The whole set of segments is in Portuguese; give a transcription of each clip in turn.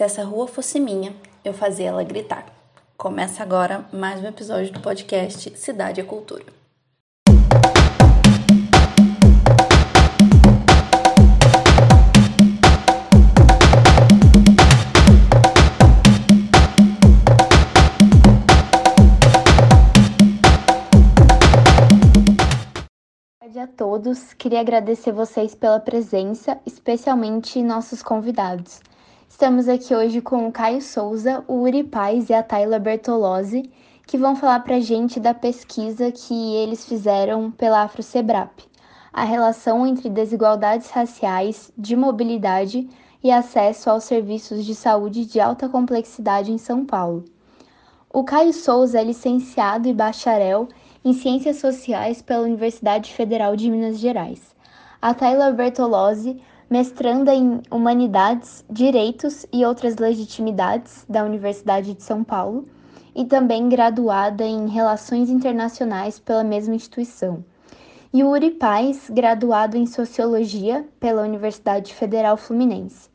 Se essa rua fosse minha, eu fazia ela gritar. Começa agora mais um episódio do podcast Cidade e Cultura. a todos. Queria agradecer vocês pela presença, especialmente nossos convidados. Estamos aqui hoje com o Caio Souza, o Uri Paz e a Tayla Bertolozzi, que vão falar para a gente da pesquisa que eles fizeram pela AfroSebrap, a relação entre desigualdades raciais, de mobilidade e acesso aos serviços de saúde de alta complexidade em São Paulo. O Caio Souza é licenciado e bacharel em Ciências Sociais pela Universidade Federal de Minas Gerais. A Tayla Bertolozzi mestranda em Humanidades, Direitos e Outras Legitimidades da Universidade de São Paulo e também graduada em Relações Internacionais pela mesma instituição. E o Uri Paz, graduado em Sociologia pela Universidade Federal Fluminense.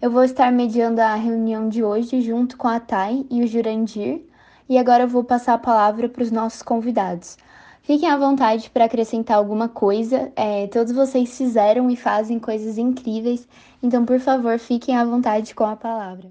Eu vou estar mediando a reunião de hoje junto com a Thay e o Jurandir, e agora eu vou passar a palavra para os nossos convidados. Fiquem à vontade para acrescentar alguma coisa. É, todos vocês fizeram e fazem coisas incríveis, então, por favor, fiquem à vontade com a palavra.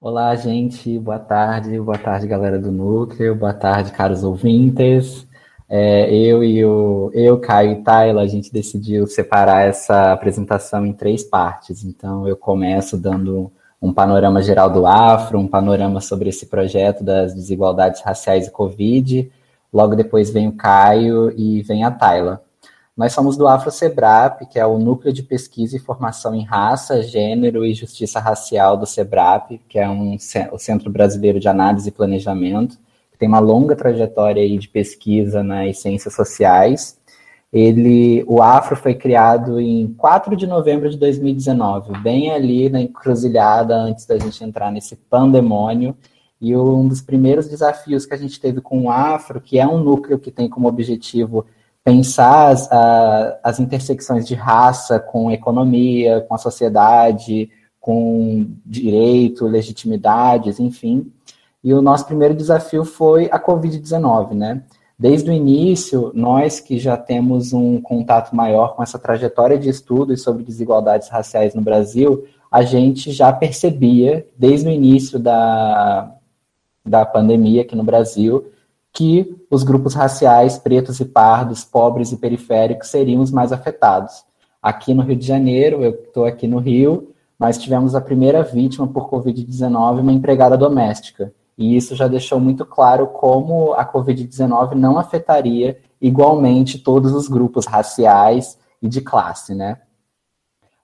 Olá, gente. Boa tarde. Boa tarde, galera do Núcleo. Boa tarde, caros ouvintes. É, eu e o eu, Caio e Tayla, a gente decidiu separar essa apresentação em três partes. Então, eu começo dando um panorama geral do Afro, um panorama sobre esse projeto das desigualdades raciais e Covid. Logo depois vem o Caio e vem a Tayla. Nós somos do Afro-Sebrap, que é o Núcleo de Pesquisa e Formação em Raça, Gênero e Justiça Racial do Sebrap, que é um, o Centro Brasileiro de Análise e Planejamento tem uma longa trajetória aí de pesquisa nas ciências sociais. Ele, o Afro foi criado em 4 de novembro de 2019, bem ali na encruzilhada antes da gente entrar nesse pandemônio. E um dos primeiros desafios que a gente teve com o Afro, que é um núcleo que tem como objetivo pensar as, a, as intersecções de raça com economia, com a sociedade, com direito, legitimidades, enfim, e o nosso primeiro desafio foi a Covid-19, né? Desde o início, nós que já temos um contato maior com essa trajetória de estudos sobre desigualdades raciais no Brasil, a gente já percebia, desde o início da, da pandemia aqui no Brasil, que os grupos raciais, pretos e pardos, pobres e periféricos, seriam os mais afetados. Aqui no Rio de Janeiro, eu estou aqui no Rio, nós tivemos a primeira vítima por Covid-19, uma empregada doméstica. E isso já deixou muito claro como a Covid-19 não afetaria igualmente todos os grupos raciais e de classe, né?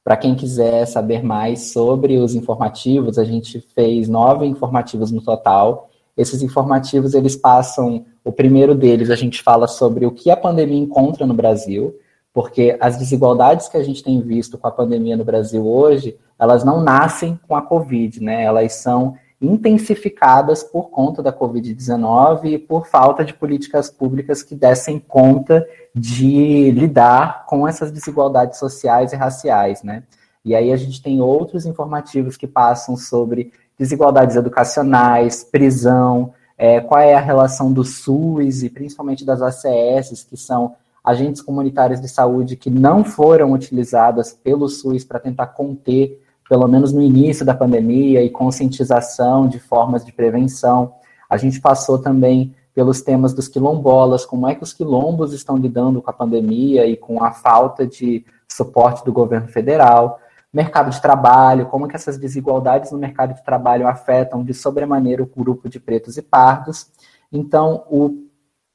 Para quem quiser saber mais sobre os informativos, a gente fez nove informativos no total. Esses informativos, eles passam, o primeiro deles a gente fala sobre o que a pandemia encontra no Brasil, porque as desigualdades que a gente tem visto com a pandemia no Brasil hoje, elas não nascem com a Covid, né? Elas são intensificadas por conta da Covid-19 e por falta de políticas públicas que dessem conta de lidar com essas desigualdades sociais e raciais, né? E aí a gente tem outros informativos que passam sobre desigualdades educacionais, prisão, é, qual é a relação do SUS e principalmente das ACS, que são agentes comunitários de saúde que não foram utilizadas pelo SUS para tentar conter pelo menos no início da pandemia, e conscientização de formas de prevenção. A gente passou também pelos temas dos quilombolas, como é que os quilombos estão lidando com a pandemia e com a falta de suporte do governo federal, mercado de trabalho, como que essas desigualdades no mercado de trabalho afetam de sobremaneira o grupo de pretos e pardos. Então, o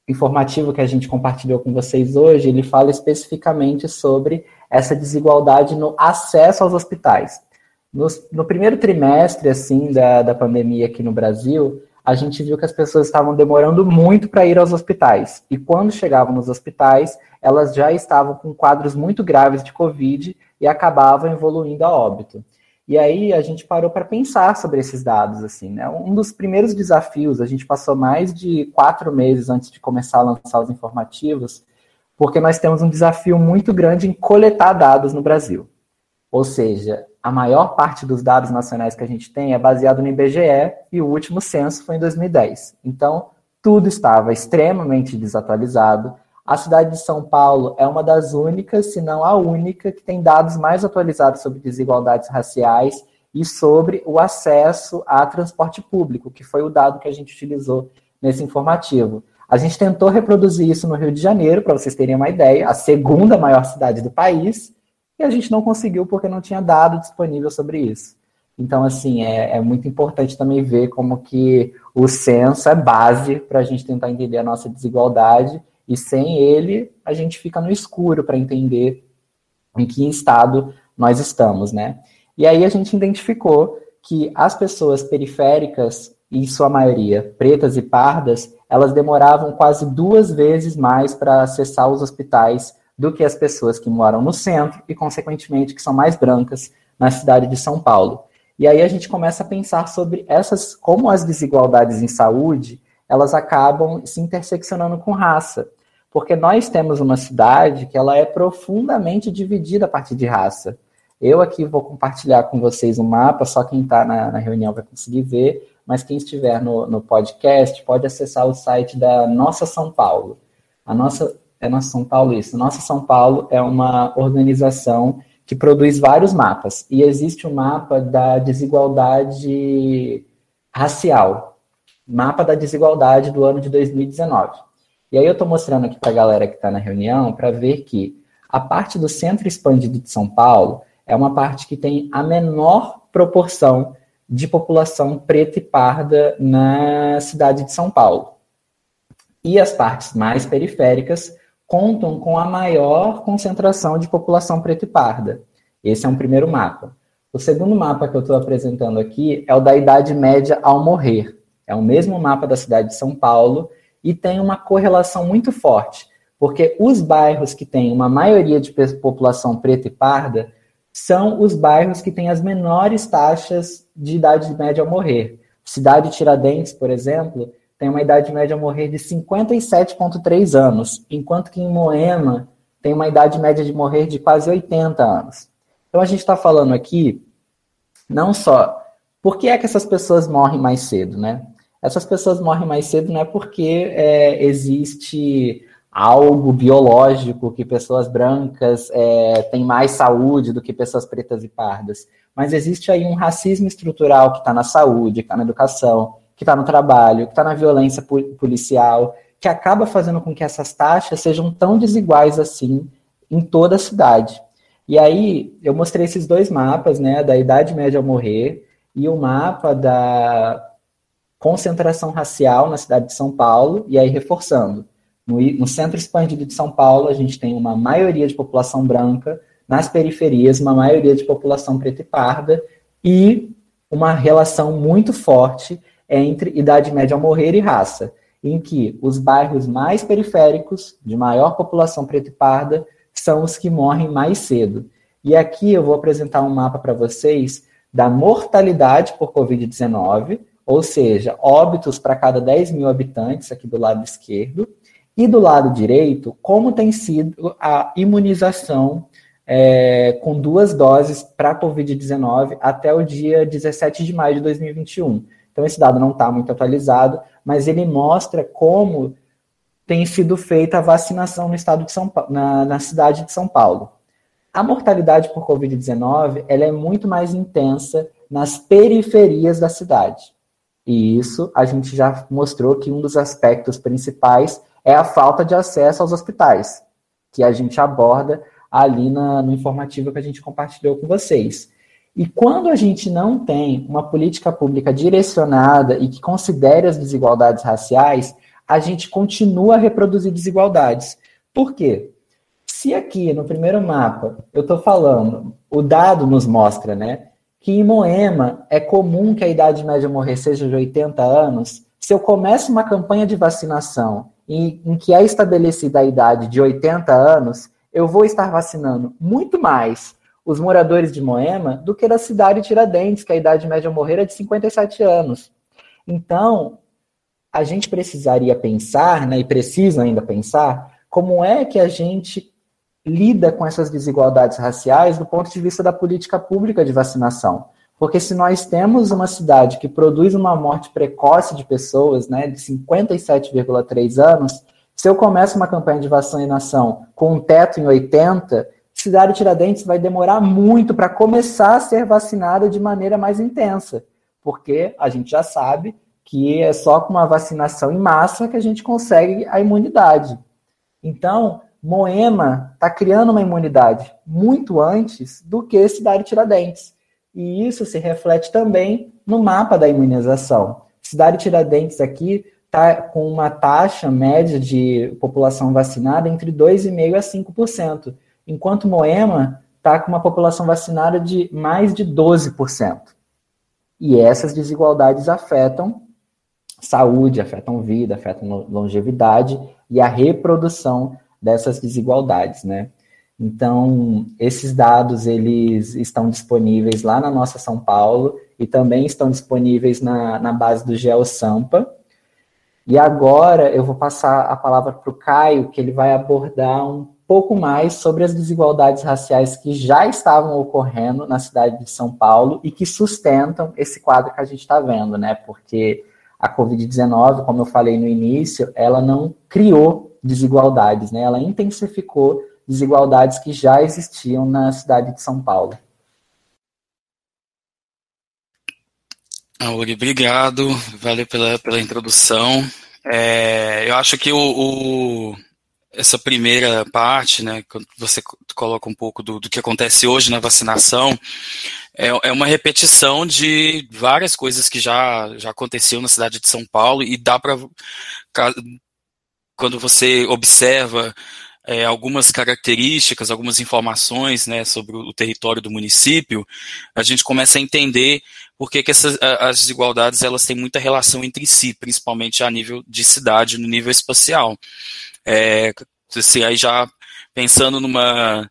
informativo que a gente compartilhou com vocês hoje, ele fala especificamente sobre essa desigualdade no acesso aos hospitais. No, no primeiro trimestre, assim, da, da pandemia aqui no Brasil, a gente viu que as pessoas estavam demorando muito para ir aos hospitais. E quando chegavam nos hospitais, elas já estavam com quadros muito graves de Covid e acabavam evoluindo a óbito. E aí a gente parou para pensar sobre esses dados, assim, né? Um dos primeiros desafios, a gente passou mais de quatro meses antes de começar a lançar os informativos, porque nós temos um desafio muito grande em coletar dados no Brasil. Ou seja, a maior parte dos dados nacionais que a gente tem é baseado no IBGE e o último censo foi em 2010. Então, tudo estava extremamente desatualizado. A cidade de São Paulo é uma das únicas, se não a única, que tem dados mais atualizados sobre desigualdades raciais e sobre o acesso a transporte público, que foi o dado que a gente utilizou nesse informativo. A gente tentou reproduzir isso no Rio de Janeiro, para vocês terem uma ideia, a segunda maior cidade do país, e a gente não conseguiu porque não tinha dado disponível sobre isso. Então, assim, é, é muito importante também ver como que o censo é base para a gente tentar entender a nossa desigualdade e sem ele, a gente fica no escuro para entender em que estado nós estamos, né? E aí a gente identificou que as pessoas periféricas, em sua maioria pretas e pardas, elas demoravam quase duas vezes mais para acessar os hospitais do que as pessoas que moram no centro e, consequentemente, que são mais brancas na cidade de São Paulo. E aí a gente começa a pensar sobre essas, como as desigualdades em saúde elas acabam se interseccionando com raça. Porque nós temos uma cidade que ela é profundamente dividida a partir de raça. Eu aqui vou compartilhar com vocês um mapa, só quem está na, na, reunião vai conseguir ver, mas quem estiver no, no podcast pode acessar o site da Nossa São Paulo. A nossa é São Paulo isso. Nossa São Paulo é uma organização que produz vários mapas e existe o um mapa da desigualdade racial, mapa da desigualdade do ano de 2019. E aí eu estou mostrando aqui para a galera que está na reunião para ver que a parte do centro expandido de São Paulo é uma parte que tem a menor proporção de população preta e parda na cidade de São Paulo. E as partes mais periféricas contam com a maior concentração de população preta e parda. Esse é um primeiro mapa. O segundo mapa que eu estou apresentando aqui é o da idade média ao morrer. É o mesmo mapa da cidade de São Paulo e tem uma correlação muito forte, porque os bairros que têm uma maioria de população preta e parda são os bairros que têm as menores taxas de idade média ao morrer. Cidade de Tiradentes, por exemplo, tem uma idade média ao morrer de 57,3 anos, enquanto que em Moema tem uma idade média de morrer de quase 80 anos. Então a gente está falando aqui não só por que é que essas pessoas morrem mais cedo, né? essas pessoas morrem mais cedo não é porque é, existe algo biológico que pessoas brancas é, têm mais saúde do que pessoas pretas e pardas, mas existe aí um racismo estrutural que está na saúde, está na educação, que está no trabalho, que está na violência policial, que acaba fazendo com que essas taxas sejam tão desiguais assim em toda a cidade. E aí eu mostrei esses dois mapas, né, da idade média ao morrer e o mapa da concentração racial na cidade de São Paulo, e aí reforçando. No, no, centro expandido de São Paulo, a gente tem uma maioria de população branca, nas periferias, uma maioria de população preta e parda, e uma relação muito forte entre idade média ao morrer e raça, em que os bairros mais periféricos, de maior população preta e parda, são os que morrem mais cedo. E aqui eu vou apresentar um mapa para vocês da mortalidade por Covid-19, ou seja, óbitos para cada 10 mil habitantes aqui do lado esquerdo, e do lado direito, como tem sido a imunização é, com duas doses para a Covid-19 até o dia 17 de maio de 2021. Então, esse dado não está muito atualizado, mas ele mostra como tem sido feita a vacinação no estado de São Paulo, na, na cidade de São Paulo. A mortalidade por Covid-19 ela é muito mais intensa nas periferias da cidade. E isso a gente já mostrou que um dos aspectos principais é a falta de acesso aos hospitais, que a gente aborda ali na, no informativo que a gente compartilhou com vocês. E quando a gente não tem uma política pública direcionada e que considere as desigualdades raciais, a gente continua a reproduzir desigualdades. Por quê? Se aqui no primeiro mapa eu estou falando, o dado nos mostra, né, que em Moema é comum que a idade média morrer seja de 80 anos, se eu começo uma campanha de vacinação em, em que é estabelecida a idade de 80 anos, eu vou estar vacinando muito mais os moradores de Moema do que da cidade de Tiradentes, que a idade média morrer é de 57 anos. Então, a gente precisaria pensar, né, e precisa ainda pensar, como é que a gente lida com essas desigualdades raciais do ponto de vista da política pública de vacinação. Porque se nós temos uma cidade que produz uma morte precoce de pessoas, né, de 57,3 anos, se eu começo uma campanha de vacinação com um teto em 80, cidade Tiradentes vai demorar muito para começar a ser vacinada de maneira mais intensa, porque a gente já sabe que é só com uma vacinação em massa que a gente consegue a imunidade. Então, Moema está criando uma imunidade muito antes do que Cidade Tiradentes. E isso se reflete também no mapa da imunização. Cidade Tiradentes aqui está com uma taxa média de população vacinada entre 2,5% a 5%, enquanto Moema está com uma população vacinada de mais de 12%. E essas desigualdades afetam saúde, afetam vida, afetam longevidade e a reprodução dessas desigualdades, né? Então, esses dados, eles estão disponíveis lá na nossa São Paulo e também estão disponíveis na, na base do GeoSampa. E agora eu vou passar a palavra para o Caio, que ele vai abordar um pouco mais sobre as desigualdades raciais que já estavam ocorrendo na cidade de São Paulo e que sustentam esse quadro que a gente está vendo, né? Porque a Covid-19, como eu falei no início, ela não criou desigualdades, né? Ela intensificou desigualdades que já existiam na cidade de São Paulo. Auri, obrigado, valeu pela, pela introdução. É, eu acho que o, o, essa primeira parte, né, quando você coloca um pouco do, do que acontece hoje na vacinação, é, é, uma repetição de várias coisas que já, já aconteceu na cidade de São Paulo e dá para quando você observa é, algumas características, algumas informações né, sobre o território do município, a gente começa a entender por que, que essas, as desigualdades elas têm muita relação entre si, principalmente a nível de cidade, no nível espacial. É, assim, aí já pensando numa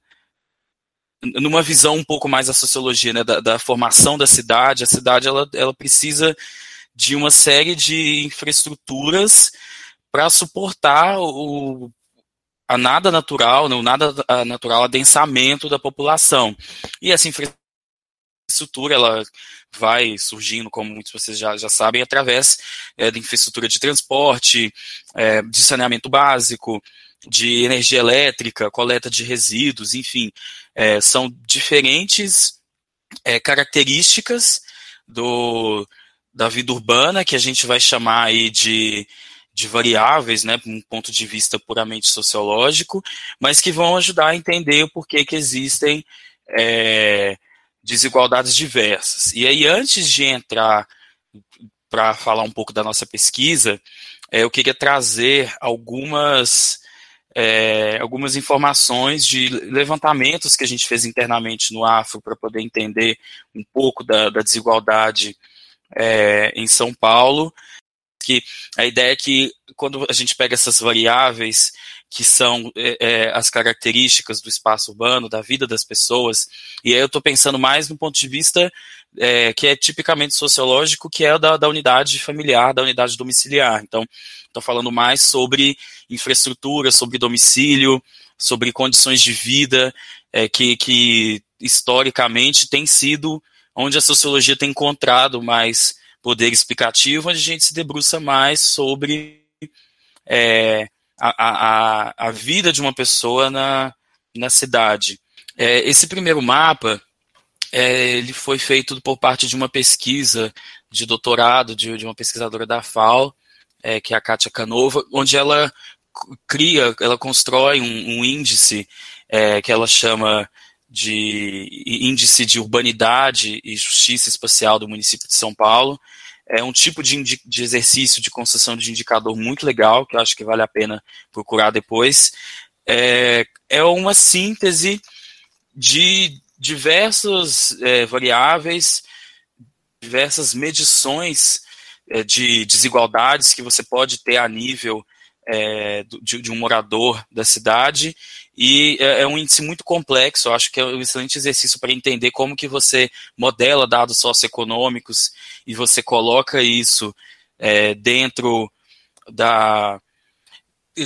numa visão um pouco mais da sociologia, né, da, da formação da cidade, a cidade ela, ela precisa de uma série de infraestruturas para suportar o, a nada natural, não nada natural adensamento da população. E essa infraestrutura ela vai surgindo, como muitos de vocês já, já sabem, através é, infraestrutura de transporte, é, de saneamento básico, de energia elétrica, coleta de resíduos, enfim, é, são diferentes características do, da vida urbana que a gente vai chamar aí de de variáveis, né, um ponto de vista puramente sociológico, mas que vão ajudar a entender o porquê que existem é, desigualdades diversas. E aí, antes de entrar para falar um pouco da nossa pesquisa, é, eu queria trazer algumas é, algumas informações de levantamentos que a gente fez internamente no Afro para poder entender um pouco da, da desigualdade é, em São Paulo que a ideia é que quando a gente pega essas variáveis que são é, é, as características do espaço urbano, da vida das pessoas, e aí eu estou pensando mais no ponto de vista é, que é tipicamente sociológico, que é da, da unidade familiar, da unidade domiciliar. Então, estou falando mais sobre infraestrutura, sobre domicílio, sobre condições de vida, é, que, que historicamente tem sido onde a sociologia tem encontrado mais poder explicativo, onde a gente se debruça mais sobre é, a, a, a vida de uma pessoa na, na cidade. É, esse primeiro mapa é, ele foi feito por parte de uma pesquisa de doutorado de, de uma pesquisadora da FAO, é, que é a Kátia Canova, onde ela cria, ela constrói um, um índice é, que ela chama de índice de urbanidade e justiça espacial do município de São Paulo. É um tipo de, de exercício de construção de indicador muito legal, que eu acho que vale a pena procurar depois. É, é uma síntese de diversas é, variáveis, diversas medições é, de desigualdades que você pode ter a nível é, de, de, um morador da cidade e é, é, um índice muito complexo. Eu acho que é um excelente exercício para entender como que você modela dados socioeconômicos e você coloca isso é, dentro da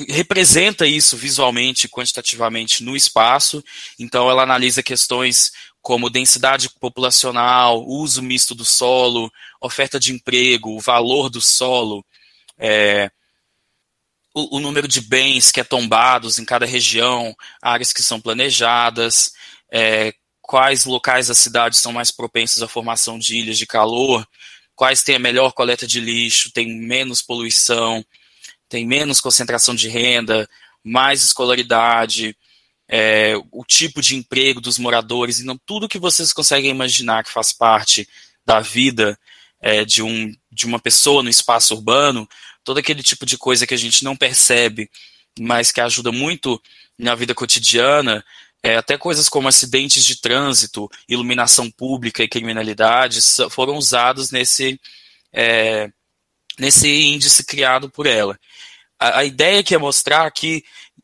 representa isso visualmente, quantitativamente no espaço. Então, ela analisa questões como densidade populacional, uso misto do solo, oferta de emprego, o valor do solo, é, o, o, número de bens que é tombados em cada região, áreas que são planejadas, é, quais locais da cidade são mais propensos à formação de ilhas de calor, quais têm a melhor coleta de lixo, tem menos poluição, tem menos concentração de renda, mais escolaridade, é, o tipo de emprego dos moradores, então tudo que vocês conseguem imaginar que faz parte da vida é, de, um, de uma pessoa no espaço urbano, todo aquele tipo de coisa que a gente não percebe, mas que ajuda muito na vida cotidiana, é, até coisas como acidentes de trânsito, iluminação pública e criminalidade foram usados nesse, é, nesse índice criado por ela. A, a ideia que é mostrar que,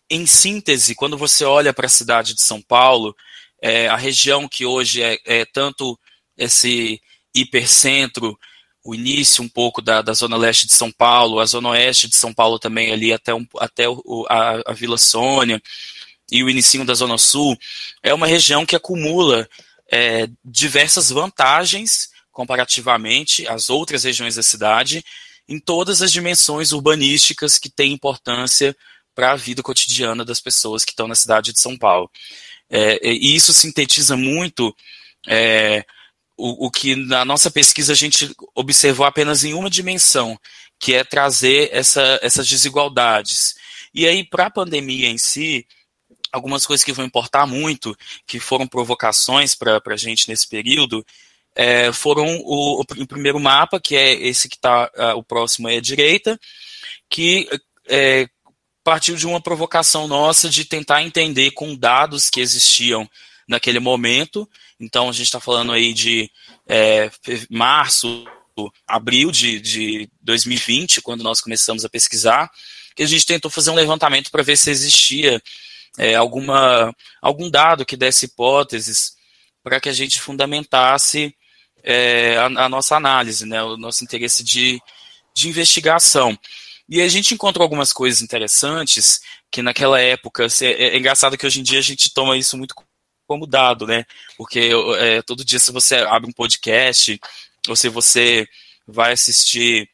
em síntese, quando você olha para a cidade de São Paulo, é, a região que hoje é, é tanto esse hipercentro, o início um pouco da, da, zona leste de São Paulo, a zona oeste de São Paulo também ali até, um, até o, a, a, Vila Sônia e o início da zona sul, é uma região que acumula é, diversas vantagens comparativamente às outras regiões da cidade em todas as dimensões urbanísticas que têm importância para a vida cotidiana das pessoas que estão na cidade de São Paulo. É, e isso sintetiza muito é, o, o, que na nossa pesquisa a gente observou apenas em uma dimensão, que é trazer essa, essas desigualdades. E aí, para a pandemia em si, algumas coisas que vão importar muito, que foram provocações para a gente nesse período, é, foram o, o, primeiro mapa, que é esse que está, o próximo é a direita, que é, partiu de uma provocação nossa de tentar entender com dados que existiam naquele momento. Então, a gente está falando aí de é, março, abril de, de 2020, quando nós começamos a pesquisar, que a gente tentou fazer um levantamento para ver se existia é, alguma, algum dado que desse hipóteses para que a gente fundamentasse é, a, a, nossa análise, né, o nosso interesse de, de investigação. E a gente encontrou algumas coisas interessantes que naquela época, é, é, engraçado que hoje em dia a gente toma isso muito como dado, né? Porque é, todo dia se você abre um podcast, ou se você vai assistir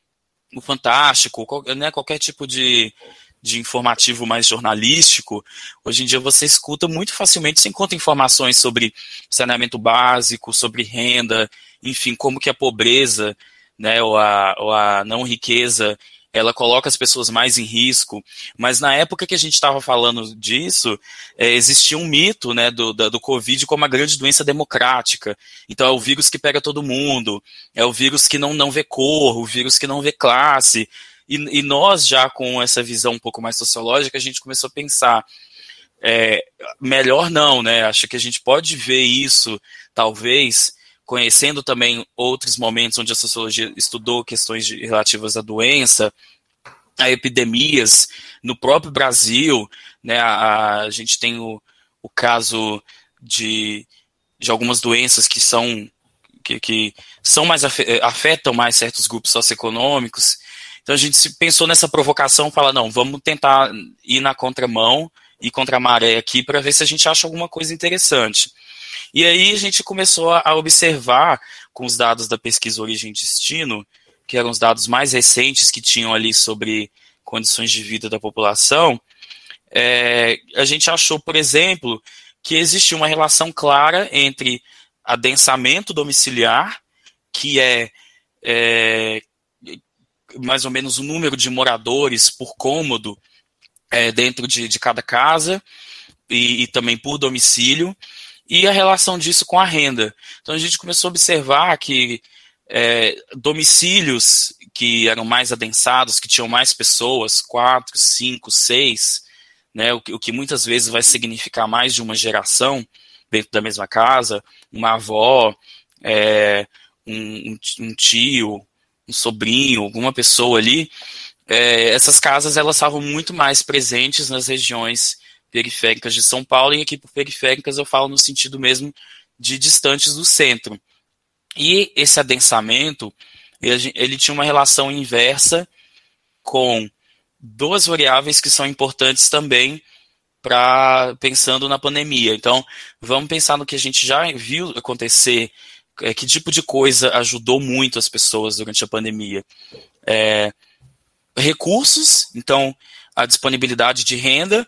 o Fantástico, qual, né, qualquer tipo de, de informativo mais jornalístico, hoje em dia você escuta muito facilmente, você encontra informações sobre saneamento básico, sobre renda, enfim, como que a pobreza, né, ou a, ou a não riqueza, ela coloca as pessoas mais em risco, mas na época que a gente estava falando disso, é, existia um mito né, do, do, do Covid como uma grande doença democrática. Então é o vírus que pega todo mundo, é o vírus que não, não vê cor, o vírus que não vê classe. E, e nós, já com essa visão um pouco mais sociológica, a gente começou a pensar, é, melhor não, né? Acho que a gente pode ver isso, talvez, conhecendo também outros momentos onde a sociologia estudou questões de, relativas à doença, a epidemias no próprio Brasil, né, a, a gente tem o, o caso de, de algumas doenças que são que, que são mais afetam mais certos grupos socioeconômicos. Então a gente pensou nessa provocação, fala não, vamos tentar ir na contramão e contra a maré aqui para ver se a gente acha alguma coisa interessante. E aí a gente começou a observar com os dados da pesquisa Origem e Destino, que eram os dados mais recentes que tinham ali sobre condições de vida da população, é, a gente achou, por exemplo, que existia uma relação clara entre adensamento domiciliar, que é, é mais ou menos o número de moradores por cômodo é, dentro de, de cada casa, e, e também por domicílio, e a relação disso com a renda. Então a gente começou a observar que é, domicílios que eram mais adensados, que tinham mais pessoas, quatro, cinco, seis, né, o, que, o que muitas vezes vai significar mais de uma geração dentro da mesma casa, uma avó, é, um, um, tio, um sobrinho, alguma pessoa ali, é, essas casas elas estavam muito mais presentes nas regiões periféricas de São Paulo, e aqui por periféricas eu falo no sentido mesmo de distantes do centro. E esse adensamento, ele, tinha uma relação inversa com duas variáveis que são importantes também para pensando na pandemia. Então, vamos pensar no que a gente já viu acontecer, é, que tipo de coisa ajudou muito as pessoas durante a pandemia. É, recursos, então a disponibilidade de renda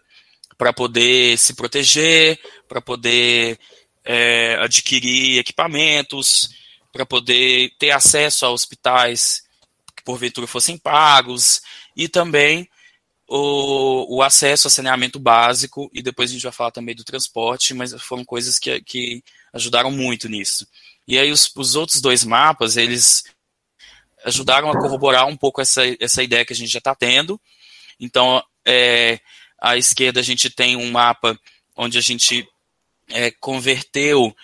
para poder se proteger, para poder é, adquirir equipamentos, para poder ter acesso a hospitais que porventura fossem pagos, e também o, o, acesso a saneamento básico, e depois a gente vai falar também do transporte, mas foram coisas que, que ajudaram muito nisso. E aí os, os outros dois mapas, eles ajudaram a corroborar um pouco essa, essa ideia que a gente já está tendo. Então, é, à esquerda a gente tem um mapa onde a gente é, converteu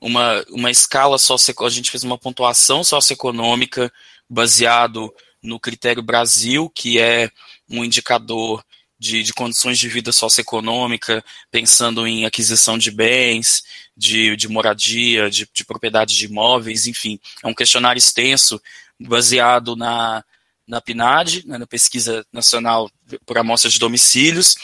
uma, uma escala socioeconômica, a gente fez uma pontuação socioeconômica baseado no critério Brasil, que é um indicador de, de condições de vida socioeconômica, pensando em aquisição de bens, de, de moradia, de, de propriedade de imóveis, enfim. É um questionário extenso, baseado na, na PNAD, né, na Pesquisa Nacional por Amostra de Domicílios,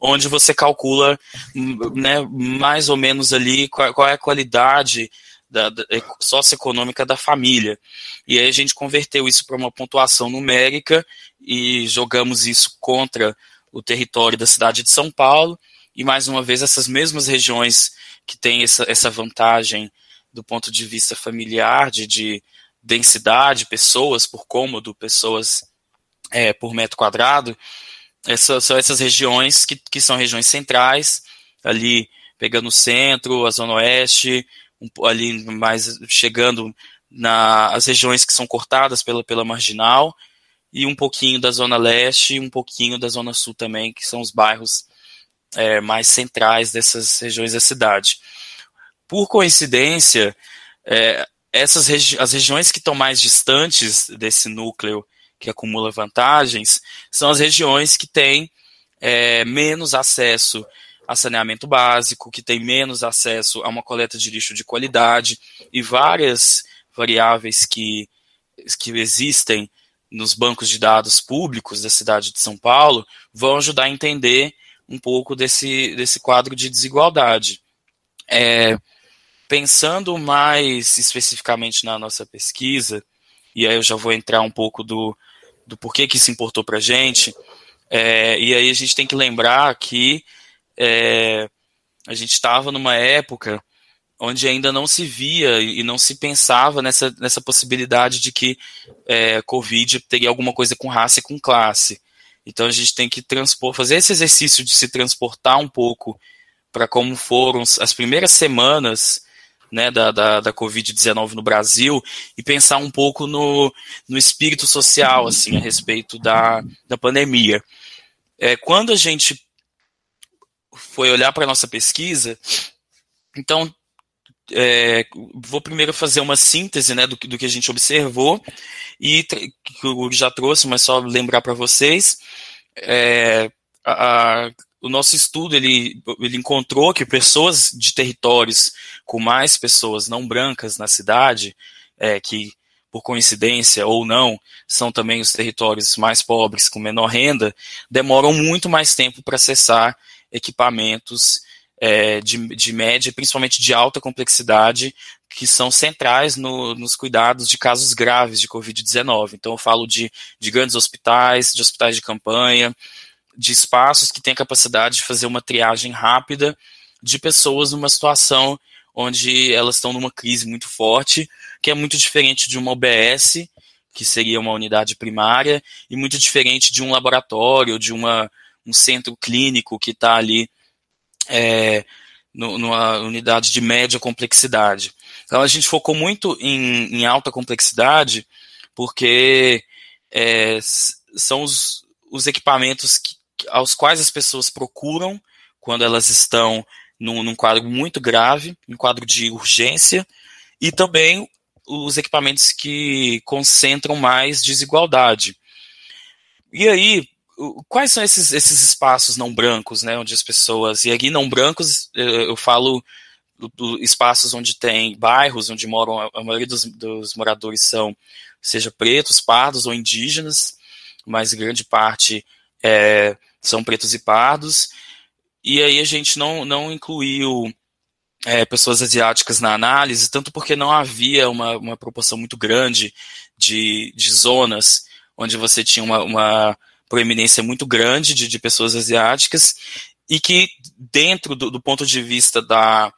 onde você calcula né, mais ou menos ali qual, qual é a qualidade da, da, socioeconômica da família. E aí a gente converteu isso para uma pontuação numérica e jogamos isso contra o território da cidade de São Paulo. E mais uma vez, essas mesmas regiões que têm essa, essa vantagem do ponto de vista familiar, de, de densidade, pessoas por cômodo, pessoas é, por metro quadrado, são essas regiões que, que são regiões centrais, ali pegando o centro, a zona oeste, um, ali mais chegando nas regiões que são cortadas pela, pela marginal, e um pouquinho da zona leste um pouquinho da zona sul também, que são os bairros é, mais centrais dessas regiões da cidade. Por coincidência, é, essas regi as regiões que estão mais distantes desse núcleo que acumula vantagens são as regiões que têm é, menos acesso a saneamento básico, que têm menos acesso a uma coleta de lixo de qualidade e várias variáveis que, que existem nos bancos de dados públicos da cidade de São Paulo vão ajudar a entender um pouco desse, desse quadro de desigualdade. É, pensando mais especificamente na nossa pesquisa, e aí eu já vou entrar um pouco do, do porquê que isso importou para a gente. É, e aí a gente tem que lembrar que é, a gente estava numa época onde ainda não se via e não se pensava nessa, nessa possibilidade de que é, Covid teria alguma coisa com raça e com classe. Então a gente tem que transpor, fazer esse exercício de se transportar um pouco para como foram as primeiras semanas né, da, da, da Covid-19 no Brasil e pensar um pouco no, no espírito social, assim, a respeito da, da pandemia. É, quando a gente foi olhar para a nossa pesquisa, então, é, vou primeiro fazer uma síntese né, do, do que a gente observou e que eu já trouxe, mas só lembrar para vocês. É, a, o nosso estudo ele, ele encontrou que pessoas de territórios com mais pessoas não brancas na cidade, é, que por coincidência ou não, são também os territórios mais pobres, com menor renda, demoram muito mais tempo para acessar equipamentos é, de, de média, principalmente de alta complexidade, que são centrais no, nos cuidados de casos graves de Covid-19. Então, eu falo de, de grandes hospitais, de hospitais de campanha, de espaços que têm a capacidade de fazer uma triagem rápida de pessoas numa situação onde elas estão numa crise muito forte, que é muito diferente de uma OBS, que seria uma unidade primária, e muito diferente de um laboratório, de uma, um centro clínico que está ali é, no, numa unidade de média complexidade. Então a gente focou muito em, em alta complexidade, porque é, são os, os equipamentos que, aos quais as pessoas procuram quando elas estão num, num quadro muito grave, um quadro de urgência, e também os equipamentos que concentram mais desigualdade. E aí, quais são esses, esses espaços não brancos, né, onde as pessoas, e aqui não brancos, eu falo espaços onde tem bairros onde moram, a maioria dos, dos moradores são, seja pretos, pardos ou indígenas, mas grande parte é, são pretos e pardos, e aí a gente não, não incluiu é, pessoas asiáticas na análise, tanto porque não havia uma, uma proporção muito grande de, de zonas onde você tinha uma, uma proeminência muito grande de, de pessoas asiáticas e que, dentro do, do ponto de vista da,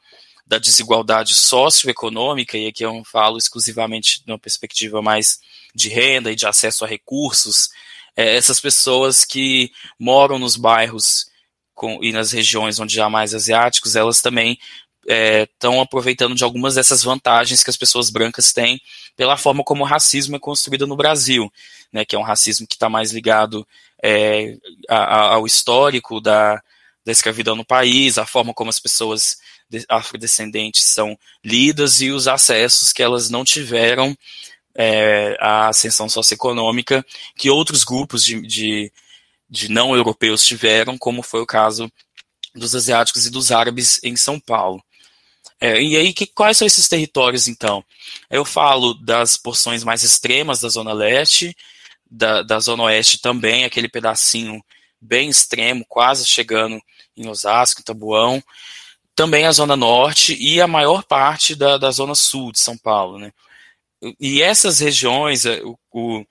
da desigualdade socioeconômica, e aqui eu falo exclusivamente numa perspectiva mais de renda e de acesso a recursos, é, essas pessoas que moram nos bairros com, e nas regiões onde há mais asiáticos, elas também estão é, aproveitando de algumas dessas vantagens que as pessoas brancas têm pela forma como o racismo é construído no Brasil, né, que é um racismo que está mais ligado é, a, a, ao histórico da, da escravidão no país, a forma como as pessoas afrodescendentes são lidas e os acessos que elas não tiveram é, à ascensão socioeconômica que outros grupos de, de, de não europeus tiveram, como foi o caso dos asiáticos e dos árabes em São Paulo. É, e aí, que, quais são esses territórios, então? Eu falo das porções mais extremas da Zona Leste, da, da Zona Oeste também, aquele pedacinho bem extremo, quase chegando em Osasco, Tabuão, também a Zona Norte e a maior parte da, da Zona Sul de São Paulo, né? E essas regiões, é, o, o,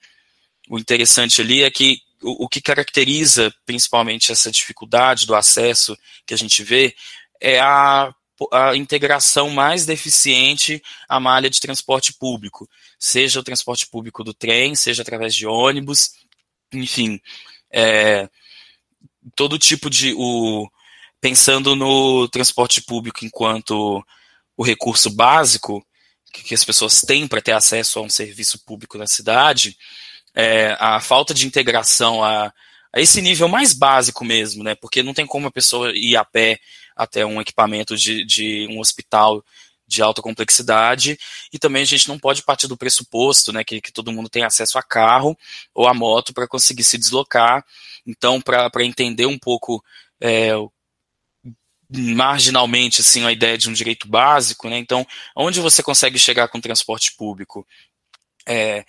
o interessante ali é que o, o que caracteriza principalmente essa dificuldade do acesso que a gente vê é a a integração mais deficiente à malha de transporte público, seja o transporte público do trem, seja através de ônibus, enfim, é, todo tipo de o pensando no transporte público enquanto o recurso básico que, que as pessoas têm para ter acesso a um serviço público na cidade, é, a falta de integração a, a esse nível mais básico mesmo, né? Porque não tem como a pessoa ir a pé até um equipamento de, de um hospital de alta complexidade, e também a gente não pode partir do pressuposto né, que, que todo mundo tem acesso a carro ou a moto para conseguir se deslocar. Então, para entender um pouco é, marginalmente assim, a ideia de um direito básico, né, então, onde você consegue chegar com transporte público? É,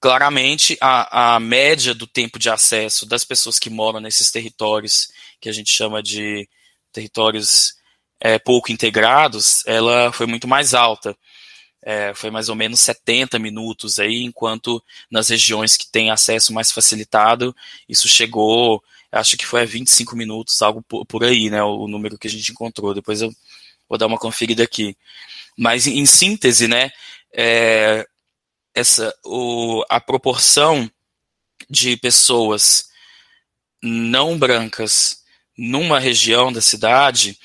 claramente, a, a média do tempo de acesso das pessoas que moram nesses territórios que a gente chama de territórios é, pouco integrados, ela foi muito mais alta. É, foi mais ou menos 70 minutos aí, enquanto nas regiões que têm acesso mais facilitado, isso chegou, acho que foi a 25 minutos, algo por, por aí, né, o, o, número que a gente encontrou. Depois eu vou dar uma conferida aqui. Mas em, em síntese, né, é, essa, o, a proporção de pessoas não brancas numa região da cidade,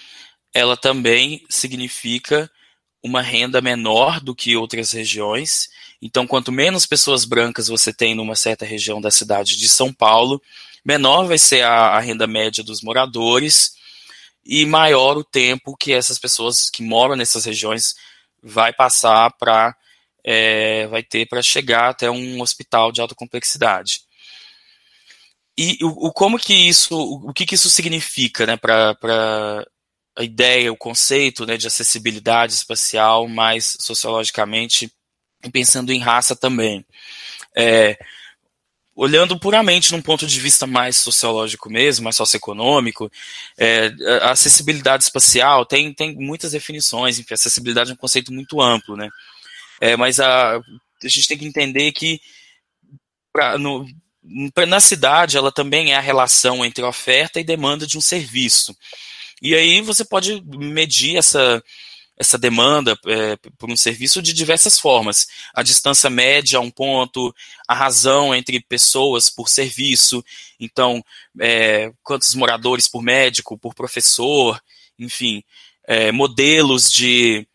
ela também significa uma renda menor do que outras regiões. Então, quanto menos pessoas brancas você tem numa certa região da cidade de São Paulo, menor vai ser a, a renda média dos moradores e maior o tempo que essas pessoas que moram nessas regiões vai passar para é, vai ter para chegar até um hospital de alta complexidade. E o, o, como que isso, o, que que isso significa, né, para a ideia, o conceito, né, de acessibilidade espacial, mais sociologicamente, pensando em raça também. É, olhando puramente num ponto de vista mais sociológico mesmo, mais socioeconômico, é, a acessibilidade espacial tem, tem muitas definições, enfim, acessibilidade é um conceito muito amplo, né? É, mas a, a gente tem que entender que pra, no, na cidade, ela também é a relação entre oferta e demanda de um serviço. E aí você pode medir essa, essa demanda é, por um serviço de diversas formas. A distância média a um ponto, a razão entre pessoas por serviço, então, é, quantos moradores por médico, por professor, enfim, é, modelos de,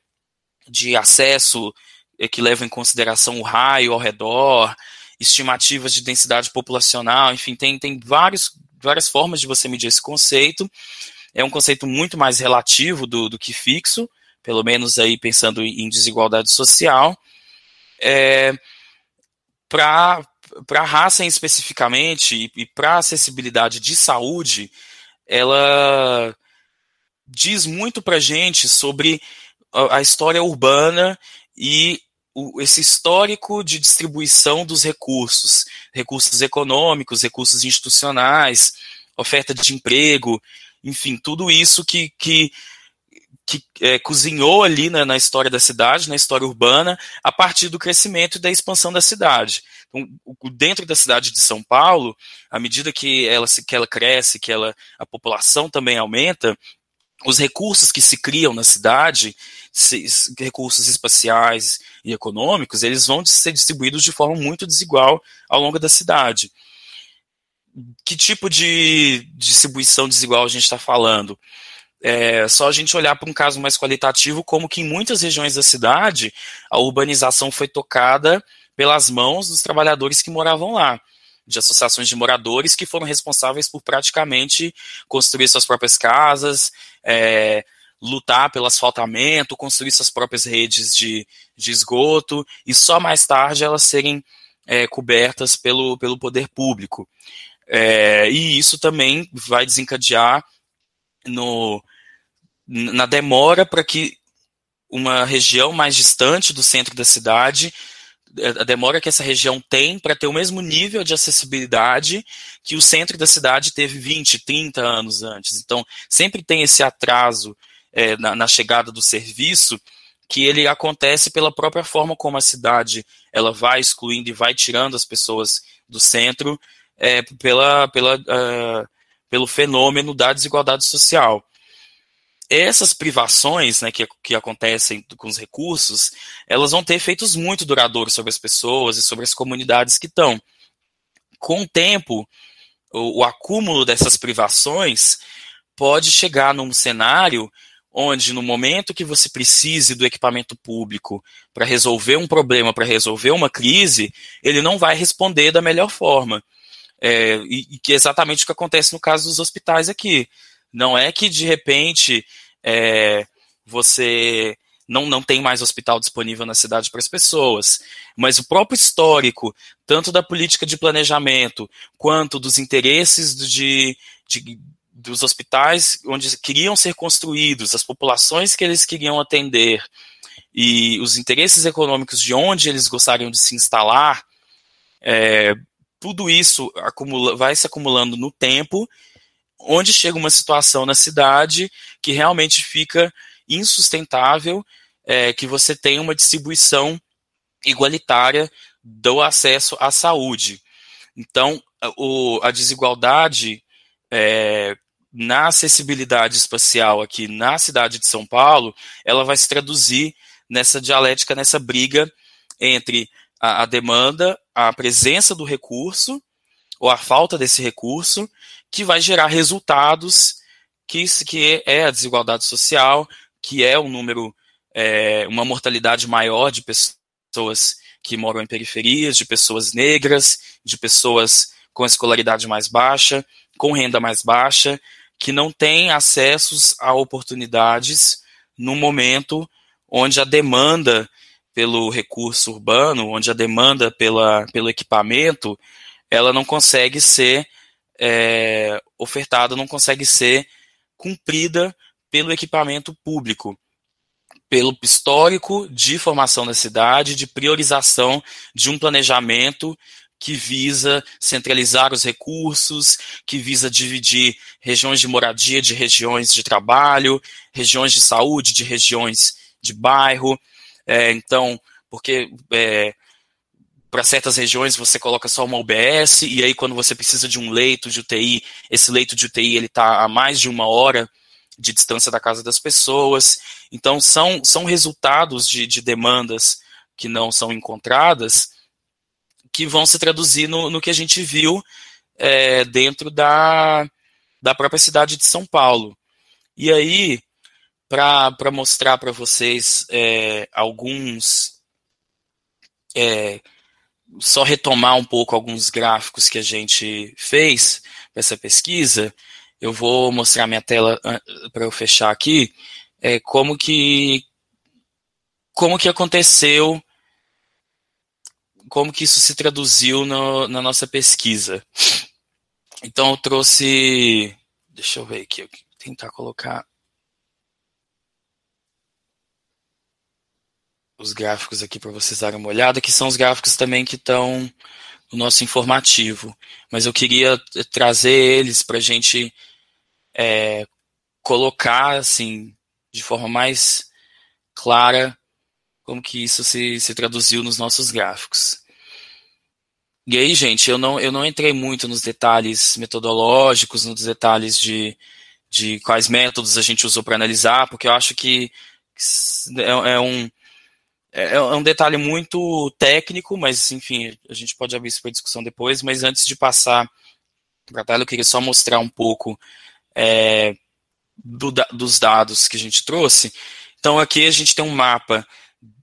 de acesso é, que levam em consideração o raio ao redor, estimativas de densidade populacional, enfim, tem, tem vários, várias formas de você medir esse conceito. É um conceito muito mais relativo do, do que fixo, pelo menos aí pensando em desigualdade social. É, para a Hassen especificamente e, e para a acessibilidade de saúde, ela diz muito para gente sobre a, a história urbana e esse histórico de distribuição dos recursos, recursos econômicos, recursos institucionais, oferta de emprego, enfim, tudo isso que, que, que é, cozinhou ali na, na, história da cidade, na história urbana, a partir do crescimento e da expansão da cidade. Então, dentro da cidade de São Paulo, à medida que ela, que ela cresce, que ela, a população também aumenta, os recursos que se criam na cidade, recursos espaciais e econômicos, eles vão ser distribuídos de forma muito desigual ao longo da cidade. Que tipo de distribuição desigual a gente está falando? É só a gente olhar para um caso mais qualitativo, como que em muitas regiões da cidade a urbanização foi tocada pelas mãos dos trabalhadores que moravam lá de associações de moradores que foram responsáveis por praticamente construir suas próprias casas, é, lutar pelo asfaltamento, construir suas próprias redes de, de esgoto, e só mais tarde elas serem é, cobertas pelo, pelo poder público. É, e isso também vai desencadear no, na demora para que uma região mais distante do centro da cidade é, a demora que essa região tem para ter o mesmo nível de acessibilidade que o centro da cidade teve 20, 30 anos antes. Então, sempre tem esse atraso é, na, na, chegada do serviço que ele acontece pela própria forma como a cidade ela vai excluindo e vai tirando as pessoas do centro é, pela, pela, uh, pelo fenômeno da desigualdade social essas privações né, que, que acontecem com os recursos, elas vão ter efeitos muito duradouros sobre as pessoas e sobre as comunidades que estão. Com o tempo, o, o acúmulo dessas privações pode chegar num cenário onde, no momento que você precise do equipamento público para resolver um problema, para resolver uma crise, ele não vai responder da melhor forma. É, e, e que é exatamente o que acontece no caso dos hospitais aqui. Não é que, de repente, é, você não, não tem mais hospital disponível na cidade para as pessoas. Mas o próprio histórico, tanto da política de planejamento, quanto dos interesses de, de, dos hospitais onde queriam ser construídos, as populações que eles queriam atender, e os interesses econômicos de onde eles gostariam de se instalar, é, tudo isso acumula, vai se acumulando no tempo onde chega uma situação na cidade que realmente fica insustentável, é, que você tem uma distribuição igualitária do acesso à saúde. Então, o, a desigualdade é, na acessibilidade espacial aqui na cidade de São Paulo, ela vai se traduzir nessa dialética, nessa briga entre a, a demanda, a presença do recurso, ou a falta desse recurso, que vai gerar resultados que, que é a desigualdade social, que é um número, é, uma mortalidade maior de pessoas que moram em periferias, de pessoas negras, de pessoas com escolaridade mais baixa, com renda mais baixa, que não têm acessos a oportunidades no momento onde a demanda pelo recurso urbano, onde a demanda pela, pelo equipamento, ela não consegue ser é, ofertada não consegue ser cumprida pelo equipamento público, pelo histórico de formação da cidade, de priorização de um planejamento que visa centralizar os recursos, que visa dividir regiões de moradia de regiões de trabalho, regiões de saúde de regiões de bairro. É, então, porque é, para certas regiões você coloca só uma UBS, e aí quando você precisa de um leito de UTI, esse leito de UTI ele está a mais de uma hora de distância da casa das pessoas. Então são, são resultados de, de demandas que não são encontradas que vão se traduzir no, no que a gente viu é, dentro da, da própria cidade de São Paulo. E aí, para mostrar para vocês é, alguns é, só retomar um pouco alguns gráficos que a gente fez para essa pesquisa. Eu vou mostrar minha tela para eu fechar aqui. É, como que como que aconteceu como que isso se traduziu no, na nossa pesquisa. Então eu trouxe, deixa eu ver aqui, eu tentar colocar os gráficos aqui para vocês darem uma olhada, que são os gráficos também que estão no nosso informativo. Mas eu queria trazer eles para a gente é, colocar assim de forma mais clara como que isso se, se traduziu nos nossos gráficos. E aí, gente, eu não, eu não entrei muito nos detalhes metodológicos, nos detalhes de, de quais métodos a gente usou para analisar, porque eu acho que é, é um, é, é, um detalhe muito técnico, mas enfim, a gente pode abrir isso para discussão depois. Mas antes de passar para a tela, eu queria só mostrar um pouco é, do, dos dados que a gente trouxe. Então, aqui a gente tem um mapa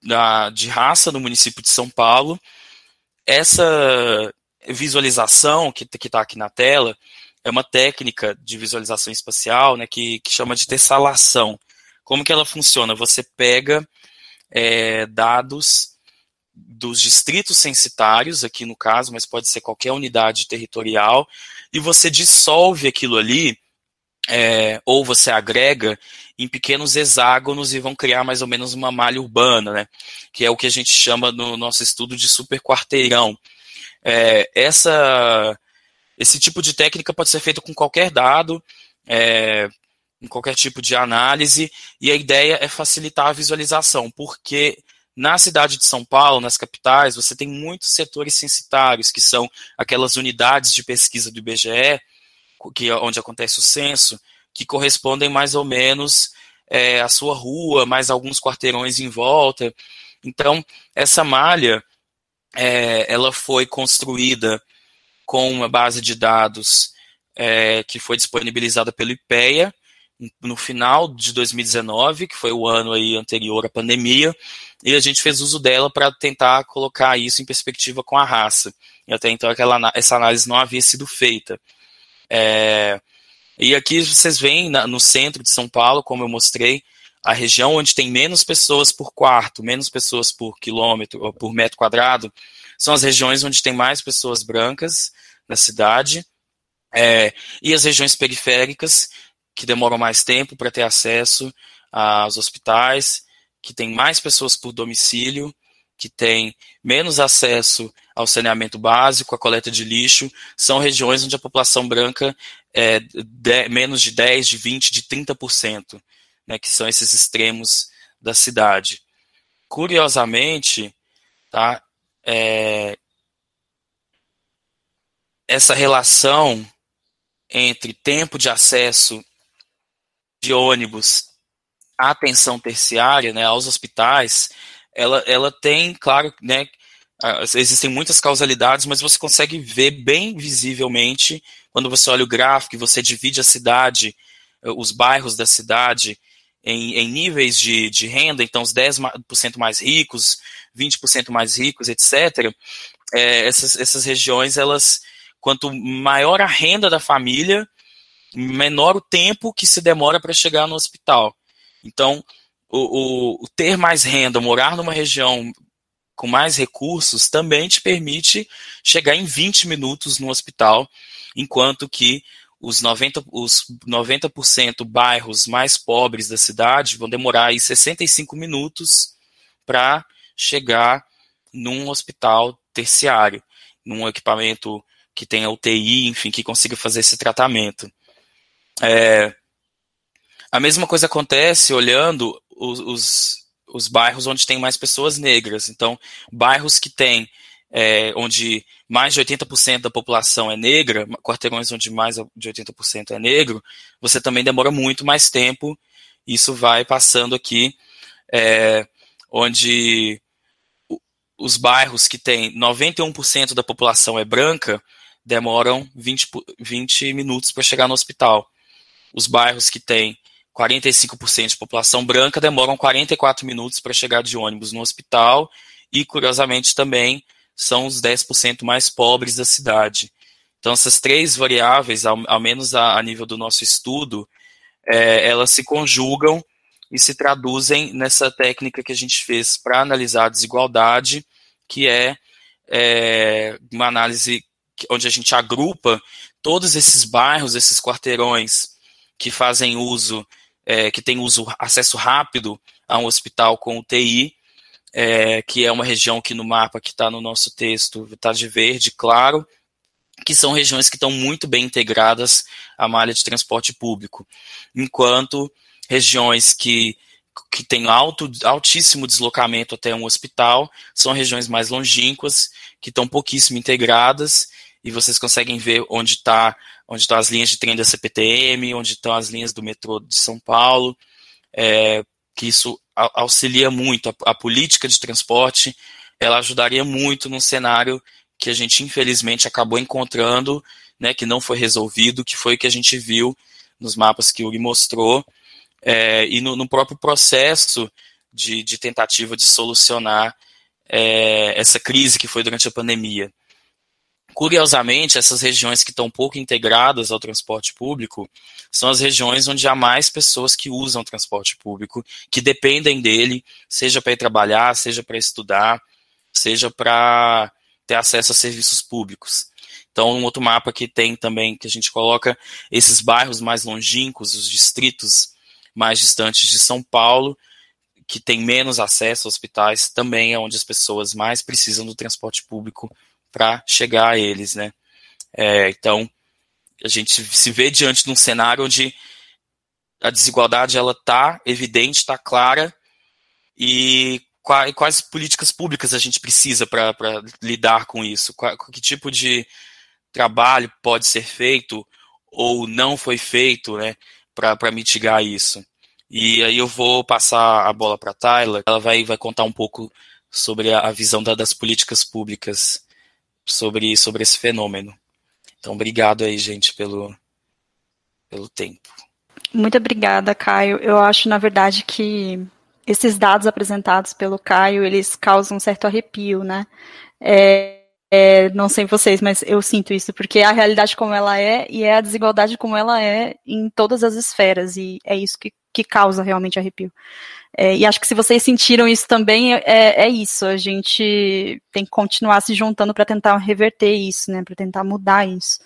da, de raça no município de São Paulo. Essa visualização que está aqui na tela é uma técnica de visualização espacial né, que, que chama de tessalação. Como que ela funciona? Você pega é, dados dos distritos censitários, aqui no caso, mas pode ser qualquer unidade territorial, e você dissolve aquilo ali, é, ou você agrega em pequenos hexágonos e vão criar mais ou menos uma malha urbana, né? Que é o que a gente chama no nosso estudo de superquarteirão. É, essa, esse tipo de técnica pode ser feito com qualquer dado, é, em qualquer tipo de análise, e a ideia é facilitar a visualização, porque na cidade de São Paulo, nas capitais, você tem muitos setores censitários, que são aquelas unidades de pesquisa do IBGE, que é onde acontece o censo, que correspondem mais ou menos é, à sua rua, mais alguns quarteirões em volta. Então, essa malha, é, ela foi construída com uma base de dados é, que foi disponibilizada pelo IPEA, no final de 2019, que foi o ano aí anterior à pandemia, e a gente fez uso dela para tentar colocar isso em perspectiva com a raça. E até então aquela, essa análise não havia sido feita. É, e aqui vocês veem na, no centro de São Paulo, como eu mostrei, a região onde tem menos pessoas por quarto, menos pessoas por quilômetro ou por metro quadrado, são as regiões onde tem mais pessoas brancas na cidade. É, e as regiões periféricas, que demoram mais tempo para ter acesso aos hospitais, que tem mais pessoas por domicílio, que tem menos acesso ao saneamento básico, à coleta de lixo, são regiões onde a população branca é de, menos de 10, de 20, de 30%, né, que são esses extremos da cidade. Curiosamente, tá, é, essa relação entre tempo de acesso de ônibus à atenção terciária, né, aos hospitais, ela, ela tem, claro, né, existem muitas causalidades, mas você consegue ver bem visivelmente quando você olha o gráfico você divide a cidade, os bairros da cidade, em, em níveis de, de renda, então os 10% mais ricos, 20% mais ricos, etc., é, essas, essas regiões, elas, quanto maior a renda da família, menor o tempo que se demora para chegar no hospital. Então, o, o, o, ter mais renda, morar numa região com mais recursos, também te permite chegar em 20 minutos no hospital, enquanto que os 90%, os 90 bairros mais pobres da cidade vão demorar aí 65 minutos para chegar num hospital terciário, num equipamento que tenha UTI, enfim, que consiga fazer esse tratamento. É, a mesma coisa acontece olhando os, os, os, bairros onde tem mais pessoas negras. Então, bairros que tem é, onde mais de 80% da população é negra, quarteirões onde mais de 80% é negro, você também demora muito mais tempo. Isso vai passando aqui, é, onde os bairros que tem 91% da população é branca, demoram 20, 20 minutos para chegar no hospital os bairros que têm 45% de população branca demoram 44 minutos para chegar de ônibus no hospital e, curiosamente, também são os 10% mais pobres da cidade. Então, essas três variáveis, ao, ao menos a, a, nível do nosso estudo, é, elas se conjugam e se traduzem nessa técnica que a gente fez para analisar a desigualdade, que é, é, uma análise onde a gente agrupa todos esses bairros, esses quarteirões que fazem uso, é, que tem uso, acesso rápido a um hospital com UTI, é, que é uma região que no mapa que está no nosso texto está de verde, claro, que são regiões que estão muito bem integradas à malha de transporte público, enquanto regiões que, que têm alto, altíssimo deslocamento até um hospital são regiões mais longínquas, que estão pouquíssimo integradas, e vocês conseguem ver onde está onde estão as linhas de trem da CPTM, onde estão as linhas do metrô de São Paulo, é, que isso auxilia muito a, a, política de transporte, ela ajudaria muito num cenário que a gente infelizmente acabou encontrando, né, que não foi resolvido, que foi o que a gente viu nos mapas que o Uri mostrou, é, e no, no, próprio processo de, de tentativa de solucionar é, essa crise que foi durante a pandemia. Curiosamente, essas regiões que estão pouco integradas ao transporte público são as regiões onde há mais pessoas que usam transporte público, que dependem dele, seja para ir trabalhar, seja para estudar, seja para ter acesso a serviços públicos. Então, um outro mapa que tem também, que a gente coloca esses bairros mais longínquos, os distritos mais distantes de São Paulo, que tem menos acesso a hospitais, também é onde as pessoas mais precisam do transporte público para chegar a eles, né? É, então, a gente se vê diante de um cenário onde a desigualdade ela está evidente, está clara, e quais, políticas públicas a gente precisa para lidar com isso? Qual, que tipo de trabalho pode ser feito ou não foi feito né, para mitigar isso? E aí eu vou passar a bola para a Tyler, ela vai, vai contar um pouco sobre a visão da, das políticas públicas sobre, sobre esse fenômeno. Então, obrigado aí, gente, pelo, pelo tempo. Muito obrigada, Caio. Eu acho, na verdade, que esses dados apresentados pelo Caio, eles causam um certo arrepio, né? É, é, não sei vocês, mas eu sinto isso, porque é a realidade como ela é e é a desigualdade como ela é em todas as esferas, e é isso que, que causa realmente arrepio. É, e acho que se vocês sentiram isso também, é, é isso. A gente tem que continuar se juntando para tentar reverter isso, né? Para tentar mudar isso.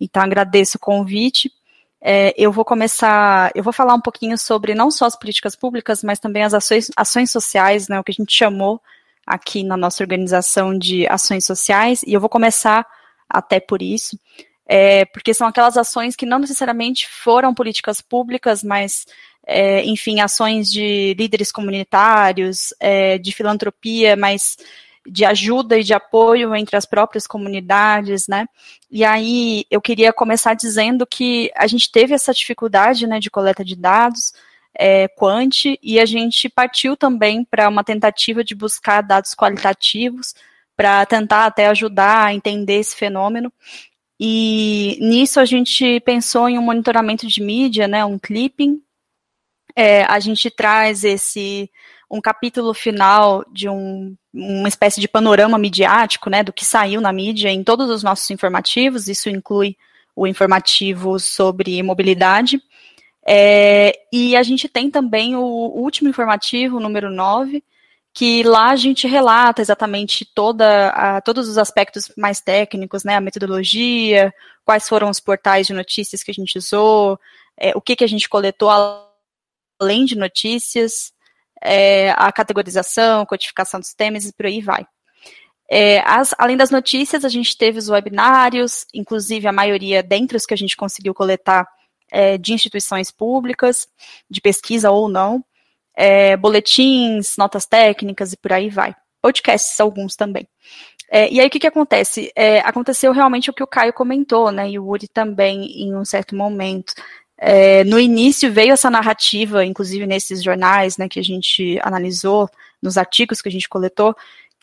Então, agradeço o convite. É, eu vou começar, eu vou falar um pouquinho sobre não só as políticas públicas, mas também as ações, ações sociais, né? O que a gente chamou aqui na nossa organização de ações sociais. E eu vou começar até por isso. É, porque são aquelas ações que não necessariamente foram políticas públicas, mas é, enfim, ações de líderes comunitários, é, de filantropia, mas de ajuda e de apoio entre as próprias comunidades, né? E aí eu queria começar dizendo que a gente teve essa dificuldade, né, de coleta de dados, é, quant, e a gente partiu também para uma tentativa de buscar dados qualitativos para tentar até ajudar a entender esse fenômeno. E nisso a gente pensou em um monitoramento de mídia, né, um clipping, é, a gente traz esse um capítulo final de um, uma espécie de panorama midiático, né, do que saiu na mídia em todos os nossos informativos, isso inclui o informativo sobre mobilidade, é, e a gente tem também o último informativo, número 9, que lá a gente relata exatamente toda a, todos os aspectos mais técnicos, né, a metodologia, quais foram os portais de notícias que a gente usou, é, o que, que a gente coletou além de notícias, é, a categorização, codificação dos temas e por aí vai. É, as, além das notícias, a gente teve os webinários, inclusive a maioria dentre os que a gente conseguiu coletar é, de instituições públicas, de pesquisa ou não, é, boletins, notas técnicas e por aí vai. Podcasts, alguns também. É, e aí, o que, que acontece? É, aconteceu realmente o que o Caio comentou, né, e o Uri também, em um certo momento. É, no início veio essa narrativa, inclusive nesses jornais né, que a gente analisou, nos artigos que a gente coletou,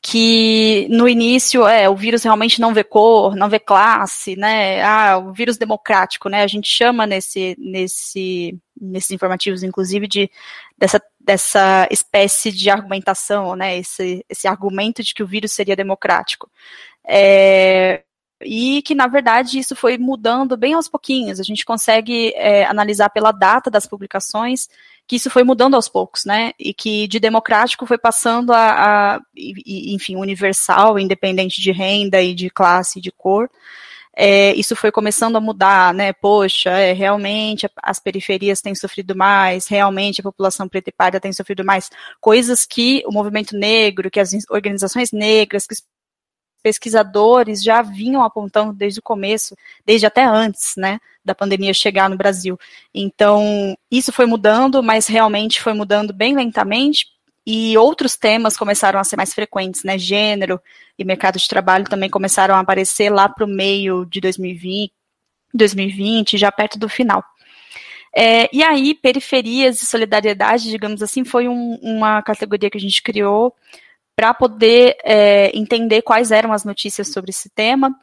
que no início é, o vírus realmente não vê cor, não vê classe, né? Ah, o vírus democrático, né? A gente chama nesse, nesse, nesses informativos, inclusive, de dessa, dessa espécie de argumentação, né? Esse, esse argumento de que o vírus seria democrático. É, e que, na verdade, isso foi mudando bem aos pouquinhos. A gente consegue é, analisar pela data das publicações que isso foi mudando aos poucos, né? E que de democrático foi passando a, a enfim, universal, independente de renda e de classe e de cor. É, isso foi começando a mudar, né? Poxa, é, realmente as periferias têm sofrido mais, realmente a população preta e parda tem sofrido mais. Coisas que o movimento negro, que as organizações negras, que os pesquisadores já vinham apontando desde o começo, desde até antes, né, da pandemia chegar no Brasil. Então, isso foi mudando, mas realmente foi mudando bem lentamente, e outros temas começaram a ser mais frequentes, né, gênero e mercado de trabalho também começaram a aparecer lá para o meio de 2020, 2020, já perto do final. É, e aí, periferias e solidariedade, digamos assim, foi um, uma categoria que a gente criou para poder é, entender quais eram as notícias sobre esse tema.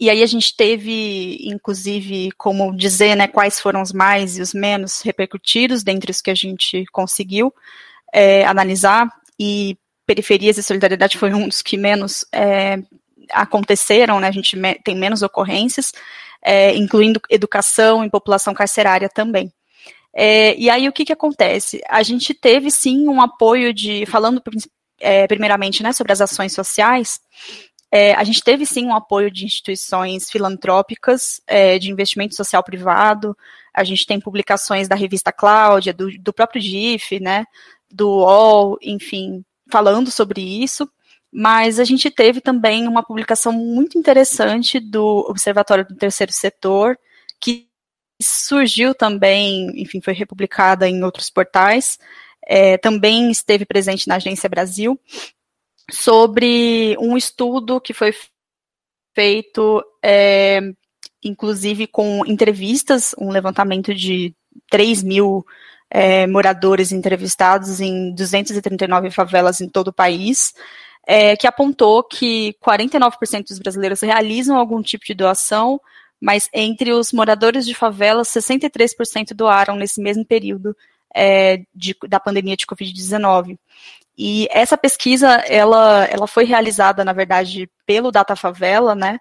E aí a gente teve, inclusive, como dizer, né, quais foram os mais e os menos repercutidos dentre os que a gente conseguiu é, analisar. E periferias e solidariedade foi um dos que menos é, aconteceram, né? A gente tem menos ocorrências, é, incluindo educação e população carcerária também. É, e aí o que, que acontece? A gente teve sim um apoio de, falando é, primeiramente né, sobre as ações sociais, é, a gente teve sim um apoio de instituições filantrópicas, é, de investimento social privado, a gente tem publicações da revista Cláudia, do, do próprio GIF, né, do UOL, enfim, falando sobre isso, mas a gente teve também uma publicação muito interessante do Observatório do Terceiro Setor, que surgiu também, enfim, foi republicada em outros portais, é, também esteve presente na Agência Brasil, sobre um estudo que foi feito, é, inclusive com entrevistas, um levantamento de 3 mil é, moradores entrevistados em 239 favelas em todo o país, é, que apontou que 49% dos brasileiros realizam algum tipo de doação, mas entre os moradores de favelas, 63% doaram nesse mesmo período é, de, da pandemia de Covid-19. E essa pesquisa, ela, ela foi realizada, na verdade, pelo Data Favela, né,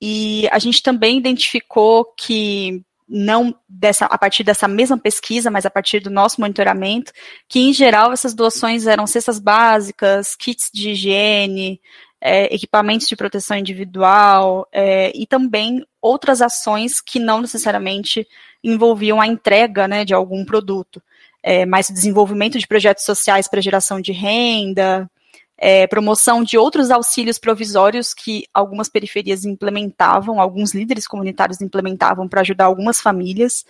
e a gente também identificou que não dessa, a partir dessa mesma pesquisa, mas a partir do nosso monitoramento, que em geral essas doações eram cestas básicas, kits de higiene, é, equipamentos de proteção individual é, e também outras ações que não necessariamente envolviam a entrega né, de algum produto, é, mas desenvolvimento de projetos sociais para geração de renda, é, promoção de outros auxílios provisórios que algumas periferias implementavam, alguns líderes comunitários implementavam para ajudar algumas famílias,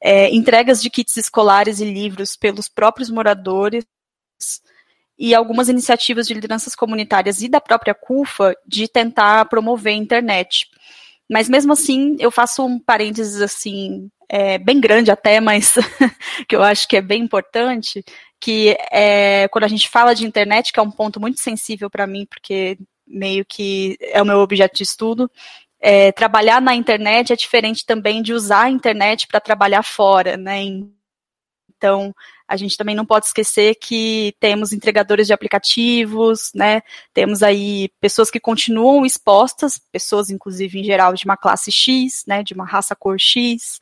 é, entregas de kits escolares e livros pelos próprios moradores, e algumas iniciativas de lideranças comunitárias e da própria CUFA de tentar promover a internet. Mas mesmo assim, eu faço um parênteses assim, é, bem grande até, mas que eu acho que é bem importante, que é, quando a gente fala de internet, que é um ponto muito sensível para mim, porque meio que é o meu objeto de estudo, é, trabalhar na internet é diferente também de usar a internet para trabalhar fora, né? Então, a gente também não pode esquecer que temos entregadores de aplicativos, né? Temos aí pessoas que continuam expostas, pessoas, inclusive, em geral, de uma classe X, né? De uma raça cor X,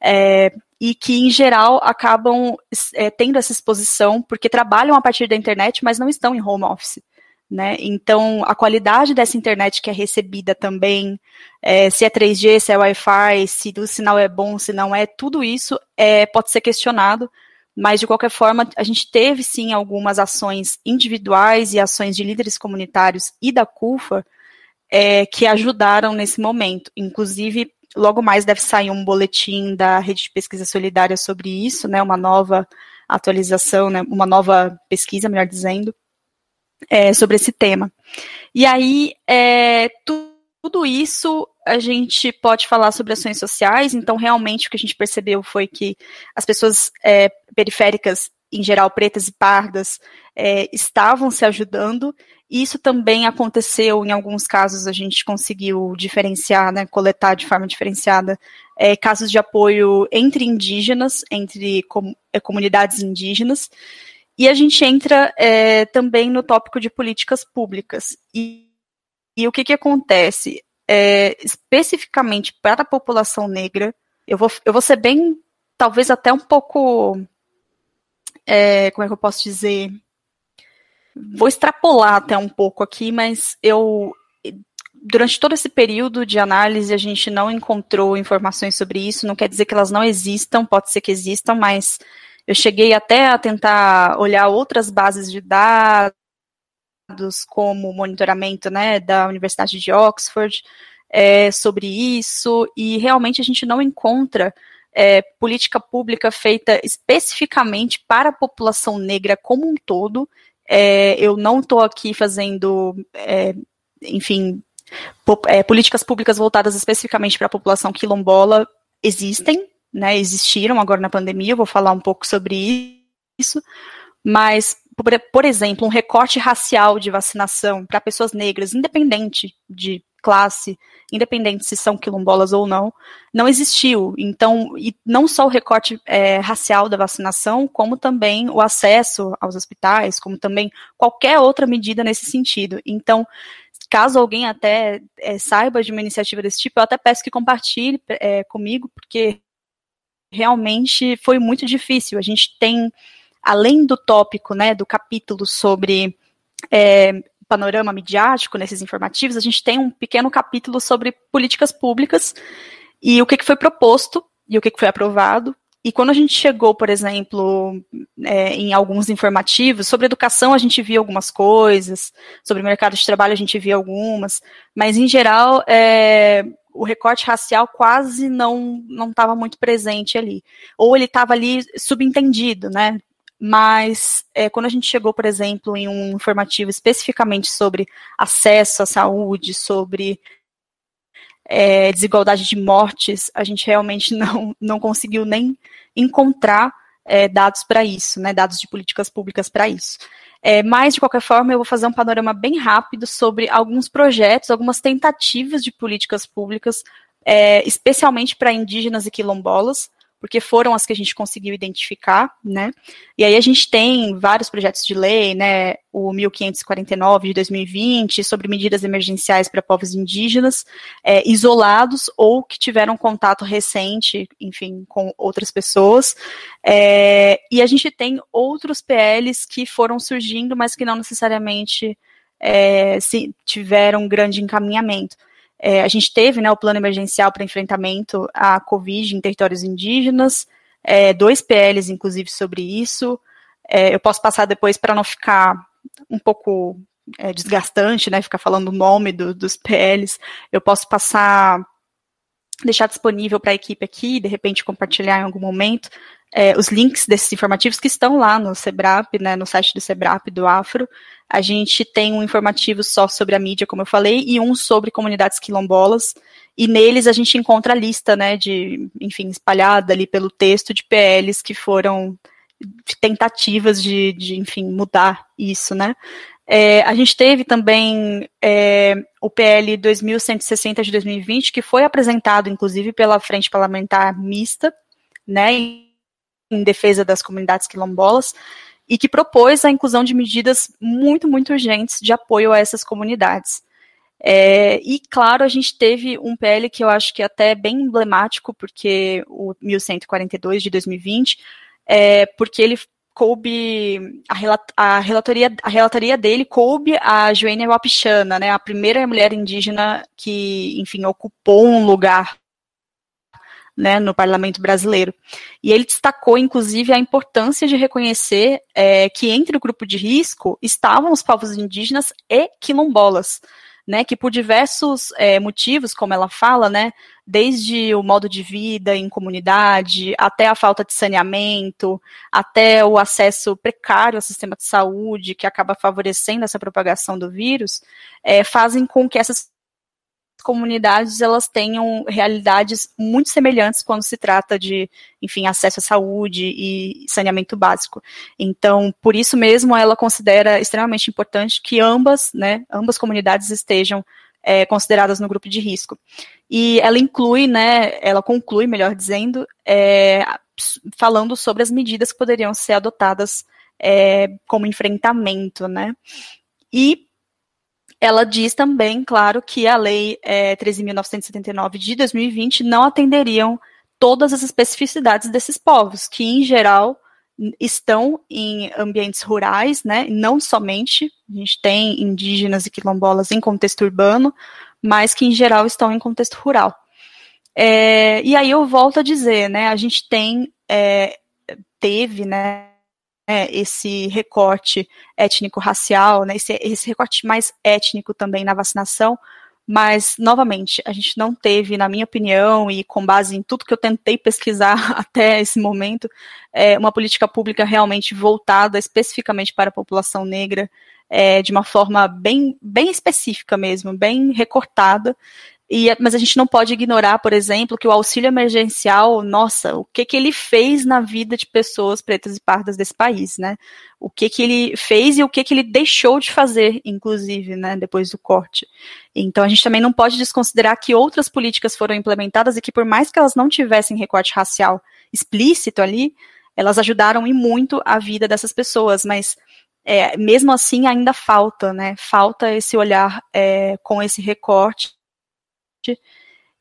é, e que, em geral, acabam é, tendo essa exposição porque trabalham a partir da internet, mas não estão em home office. Né? Então, a qualidade dessa internet que é recebida também, é, se é 3G, se é Wi-Fi, se o sinal é bom, se não é, tudo isso é, pode ser questionado, mas de qualquer forma, a gente teve sim algumas ações individuais e ações de líderes comunitários e da CUFA é, que ajudaram nesse momento. Inclusive, logo mais deve sair um boletim da Rede de Pesquisa Solidária sobre isso, né, uma nova atualização, né, uma nova pesquisa, melhor dizendo, é, sobre esse tema. E aí, é, tudo isso a gente pode falar sobre ações sociais, então realmente o que a gente percebeu foi que as pessoas é, periféricas, em geral pretas e pardas, é, estavam se ajudando. Isso também aconteceu, em alguns casos a gente conseguiu diferenciar, né, coletar de forma diferenciada é, casos de apoio entre indígenas, entre com, é, comunidades indígenas, e a gente entra é, também no tópico de políticas públicas. E e o que, que acontece? É, especificamente para a população negra, eu vou, eu vou ser bem, talvez até um pouco, é, como é que eu posso dizer? Vou extrapolar até um pouco aqui, mas eu, durante todo esse período de análise, a gente não encontrou informações sobre isso, não quer dizer que elas não existam, pode ser que existam, mas eu cheguei até a tentar olhar outras bases de dados, como monitoramento né, da Universidade de Oxford é, sobre isso, e realmente a gente não encontra é, política pública feita especificamente para a população negra como um todo. É, eu não estou aqui fazendo, é, enfim, é, políticas públicas voltadas especificamente para a população quilombola existem, né, existiram agora na pandemia, eu vou falar um pouco sobre isso, mas por, exemplo, um recorte racial de vacinação para pessoas negras, independente de classe, independente se são quilombolas ou não, não existiu. Então, e não só o recorte é, racial da vacinação, como também o acesso aos hospitais, como também qualquer outra medida nesse sentido. Então, caso alguém até é, saiba de uma iniciativa desse tipo, eu até peço que compartilhe é, comigo, porque realmente foi muito difícil. A gente tem além do tópico, né, do capítulo sobre é, panorama midiático nesses informativos, a gente tem um pequeno capítulo sobre políticas públicas e o que, que foi proposto e o que, que foi aprovado. E quando a gente chegou, por exemplo, é, em alguns informativos, sobre educação a gente via algumas coisas, sobre mercado de trabalho a gente via algumas, mas em geral é, o recorte racial quase não não estava muito presente ali. Ou ele estava ali subentendido, né? Mas é, quando a gente chegou, por exemplo, em um informativo especificamente sobre acesso à saúde, sobre é, desigualdade de mortes, a gente realmente não, não conseguiu nem encontrar é, dados para isso, né, dados de políticas públicas para isso. É, mas, de qualquer forma, eu vou fazer um panorama bem rápido sobre alguns projetos, algumas tentativas de políticas públicas, é, especialmente para indígenas e quilombolas, porque foram as que a gente conseguiu identificar, né? E aí a gente tem vários projetos de lei, né? O 1549 de 2020 sobre medidas emergenciais para povos indígenas é, isolados ou que tiveram contato recente, enfim, com outras pessoas. É, e a gente tem outros PLs que foram surgindo, mas que não necessariamente é, se tiveram grande encaminhamento. É, a gente teve né, o plano emergencial para enfrentamento à Covid em territórios indígenas, é, dois PLs, inclusive, sobre isso. É, eu posso passar depois para não ficar um pouco é, desgastante, né, ficar falando o nome do, dos PLs. Eu posso passar, deixar disponível para a equipe aqui, de repente compartilhar em algum momento, é, os links desses informativos que estão lá no SEBRAP, né, no site do SEBRAP, do Afro. A gente tem um informativo só sobre a mídia, como eu falei, e um sobre comunidades quilombolas, e neles a gente encontra a lista, né, de, enfim, espalhada ali pelo texto de PLs que foram tentativas de, de enfim, mudar isso, né. É, a gente teve também é, o PL 2160 de 2020, que foi apresentado, inclusive, pela Frente Parlamentar Mista, né, em defesa das comunidades quilombolas, e que propôs a inclusão de medidas muito, muito urgentes de apoio a essas comunidades. É, e, claro, a gente teve um PL que eu acho que é até bem emblemático, porque o 1142 de 2020, é, porque ele coube, a, a, relatoria, a relatoria dele coube a Joênia Wapichana, né, a primeira mulher indígena que, enfim, ocupou um lugar né, no parlamento brasileiro. E ele destacou, inclusive, a importância de reconhecer é, que entre o grupo de risco estavam os povos indígenas e quilombolas, né, que por diversos é, motivos, como ela fala, né, desde o modo de vida em comunidade, até a falta de saneamento, até o acesso precário ao sistema de saúde, que acaba favorecendo essa propagação do vírus, é, fazem com que essas comunidades elas tenham realidades muito semelhantes quando se trata de, enfim, acesso à saúde e saneamento básico. Então, por isso mesmo, ela considera extremamente importante que ambas, né, ambas comunidades estejam é, consideradas no grupo de risco. E ela inclui, né, ela conclui, melhor dizendo, é, falando sobre as medidas que poderiam ser adotadas é, como enfrentamento, né. E ela diz também, claro, que a Lei é, 13.979 de 2020 não atenderiam todas as especificidades desses povos, que em geral estão em ambientes rurais, né, não somente, a gente tem indígenas e quilombolas em contexto urbano, mas que em geral estão em contexto rural. É, e aí eu volto a dizer, né, a gente tem, é, teve, né, esse recorte étnico-racial, né, esse, esse recorte mais étnico também na vacinação, mas, novamente, a gente não teve, na minha opinião, e com base em tudo que eu tentei pesquisar até esse momento, é, uma política pública realmente voltada especificamente para a população negra, é, de uma forma bem, bem específica mesmo, bem recortada, e, mas a gente não pode ignorar, por exemplo, que o auxílio emergencial, nossa, o que que ele fez na vida de pessoas pretas e pardas desse país, né? O que que ele fez e o que que ele deixou de fazer, inclusive, né, depois do corte. Então a gente também não pode desconsiderar que outras políticas foram implementadas e que por mais que elas não tivessem recorte racial explícito ali, elas ajudaram e muito a vida dessas pessoas, mas é, mesmo assim ainda falta, né? Falta esse olhar é, com esse recorte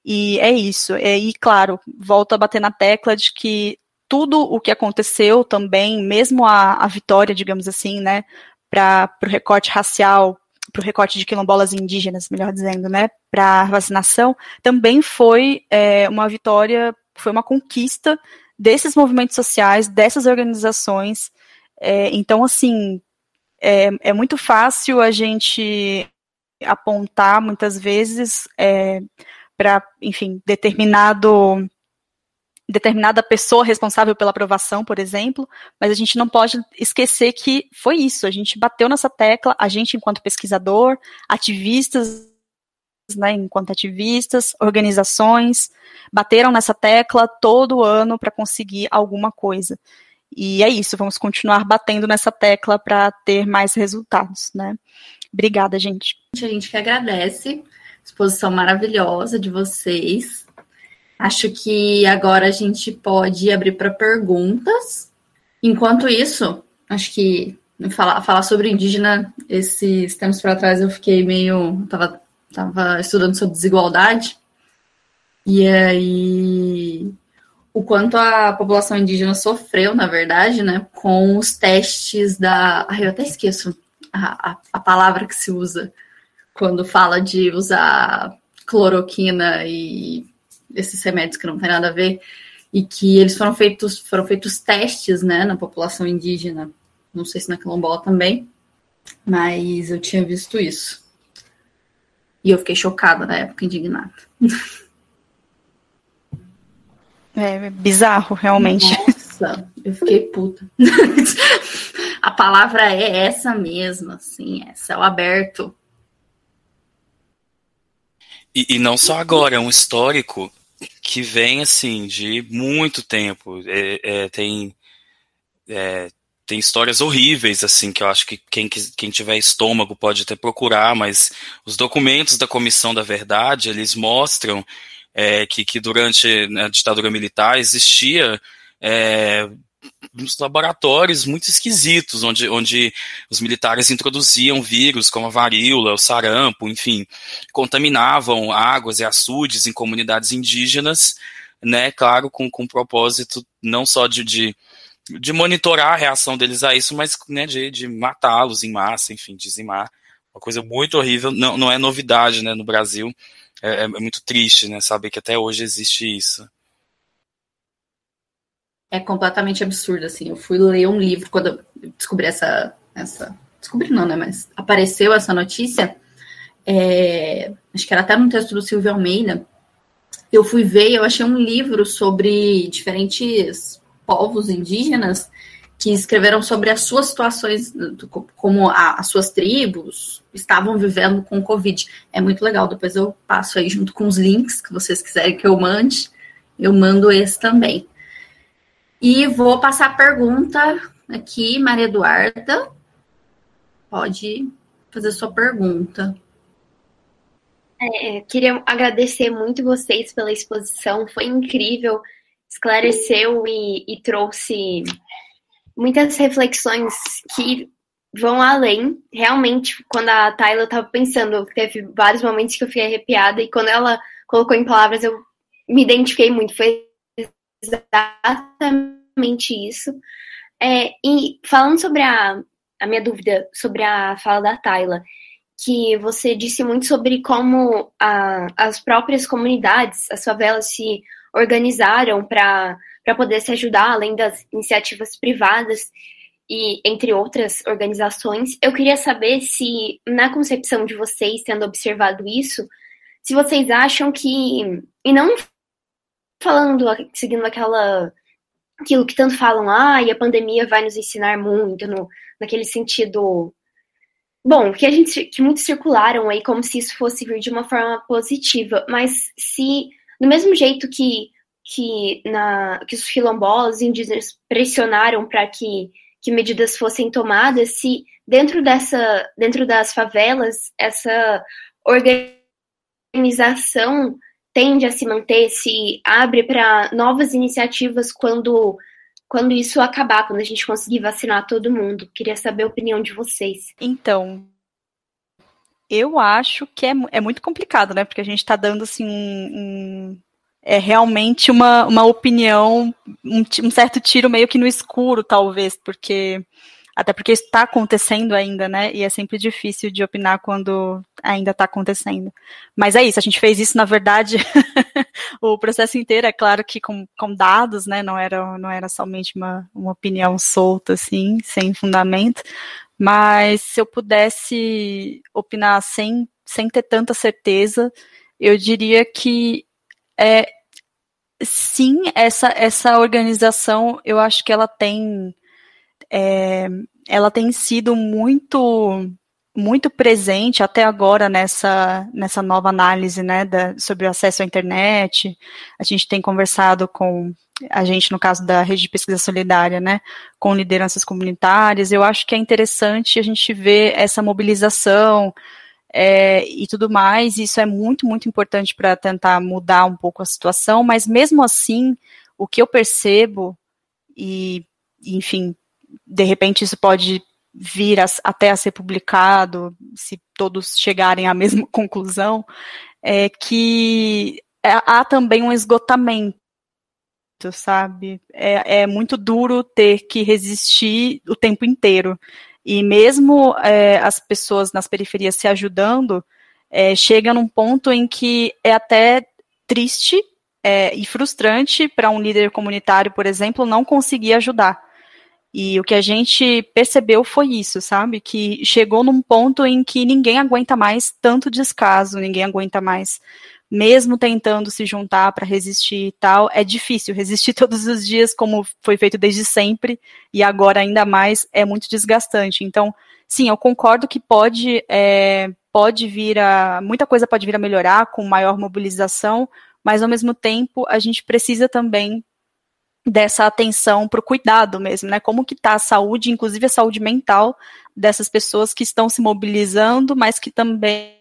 e é isso. E, claro, volto a bater na tecla de que tudo o que aconteceu também, mesmo a, a vitória, digamos assim, né, para o recorte racial, para o recorte de quilombolas indígenas, melhor dizendo, né, para vacinação, também foi é, uma vitória, foi uma conquista desses movimentos sociais, dessas organizações. É, então, assim, é, é, muito fácil a gente apontar muitas vezes é, para, enfim, determinado determinada pessoa responsável pela aprovação, por exemplo, mas a gente não pode esquecer que foi isso, a gente bateu nessa tecla, a gente enquanto pesquisador, ativistas, né, enquanto ativistas, organizações, bateram nessa tecla todo ano para conseguir alguma coisa. E é isso, vamos continuar batendo nessa tecla para ter mais resultados, né? Obrigada, gente. A gente que agradece. Exposição maravilhosa de vocês. Acho que agora a gente pode abrir para perguntas. Enquanto isso, acho que falar, falar sobre indígena, esses tempos para trás eu fiquei meio. Tava, tava estudando sobre desigualdade. E aí. O quanto a população indígena sofreu, na verdade, né, com os testes da. Ai, eu até esqueço a, a, a palavra que se usa quando fala de usar cloroquina e esses remédios que não tem nada a ver, e que eles foram feitos, foram feitos testes, né, na população indígena. Não sei se na quilombola também, mas eu tinha visto isso. E eu fiquei chocada na época, indignada. É bizarro, realmente. Nossa, eu fiquei puta. A palavra é essa mesmo, assim, é céu aberto. E, e não só agora, é um histórico que vem, assim, de muito tempo. É, é, tem, é, tem histórias horríveis, assim, que eu acho que quem, quem tiver estômago pode até procurar, mas os documentos da Comissão da Verdade, eles mostram é, que, que durante a ditadura militar existia é, uns laboratórios muito esquisitos, onde, onde os militares introduziam vírus como a varíola, o sarampo, enfim, contaminavam águas e açudes em comunidades indígenas, né, claro, com, com propósito não só de, de, de monitorar a reação deles a isso, mas né, de, de matá-los em massa, enfim, dizimar. Uma coisa muito horrível, não, não é novidade né, no Brasil, é, é muito triste né, saber que até hoje existe isso é completamente absurdo, assim. Eu fui ler um livro quando descobri essa. essa descobri não, né? Mas apareceu essa notícia. É, acho que era até no texto do Silvio Almeida. Eu fui ver e eu achei um livro sobre diferentes povos indígenas que escreveram sobre as suas situações, como a, as suas tribos estavam vivendo com o Covid. É muito legal. Depois eu passo aí junto com os links que vocês quiserem que eu mande. Eu mando esse também. E vou passar a pergunta aqui, Maria Eduarda. Pode fazer sua pergunta. É, queria agradecer muito vocês pela exposição, foi incrível, esclareceu e, e trouxe muitas reflexões que vão além. Realmente, quando a Tyler estava pensando, teve vários momentos que eu fiquei arrepiada, e quando ela colocou em palavras, eu me identifiquei muito. Foi exatamente isso. É, e falando sobre a, a minha dúvida sobre a fala da Tayla, que você disse muito sobre como a, as próprias comunidades, as favelas se organizaram para poder se ajudar, além das iniciativas privadas e entre outras organizações. Eu queria saber se, na concepção de vocês, tendo observado isso, se vocês acham que, e não falando, seguindo aquela aquilo que tanto falam, ah, e a pandemia vai nos ensinar muito, no, naquele sentido. Bom, que a gente que muitos circularam aí como se isso fosse vir de uma forma positiva, mas se do mesmo jeito que que na que os quilombolas indígenas pressionaram para que que medidas fossem tomadas, se dentro dessa dentro das favelas essa organização tende a se manter, se abre para novas iniciativas quando quando isso acabar, quando a gente conseguir vacinar todo mundo. Queria saber a opinião de vocês. Então, eu acho que é, é muito complicado, né? Porque a gente está dando assim um, um, é realmente uma, uma opinião, um, um certo tiro meio que no escuro, talvez, porque até porque está acontecendo ainda, né? E é sempre difícil de opinar quando ainda está acontecendo. Mas é isso, a gente fez isso, na verdade, o processo inteiro, é claro que com, com dados, né? Não era, não era somente uma, uma opinião solta, assim, sem fundamento. Mas se eu pudesse opinar sem, sem ter tanta certeza, eu diria que é, sim, essa, essa organização, eu acho que ela tem é, ela tem sido muito muito presente até agora nessa, nessa nova análise né, da, sobre o acesso à internet. A gente tem conversado com a gente, no caso da Rede de Pesquisa Solidária, né, com lideranças comunitárias. Eu acho que é interessante a gente ver essa mobilização é, e tudo mais. Isso é muito, muito importante para tentar mudar um pouco a situação, mas mesmo assim, o que eu percebo, e, enfim, de repente isso pode vir a, até a ser publicado, se todos chegarem à mesma conclusão, é que é, há também um esgotamento, sabe? É, é, muito duro ter que resistir o tempo inteiro. E mesmo é, as pessoas nas periferias se ajudando, é, chega num ponto em que é até triste é, e frustrante para um líder comunitário, por exemplo, não conseguir ajudar. E o que a gente percebeu foi isso, sabe? Que chegou num ponto em que ninguém aguenta mais tanto descaso, ninguém aguenta mais, mesmo tentando se juntar para resistir e tal, é difícil resistir todos os dias, como foi feito desde sempre, e agora ainda mais é muito desgastante. Então, sim, eu concordo que pode, é, pode vir a. muita coisa pode vir a melhorar com maior mobilização, mas ao mesmo tempo a gente precisa também dessa atenção para o cuidado mesmo, né? Como que está a saúde, inclusive a saúde mental dessas pessoas que estão se mobilizando, mas que também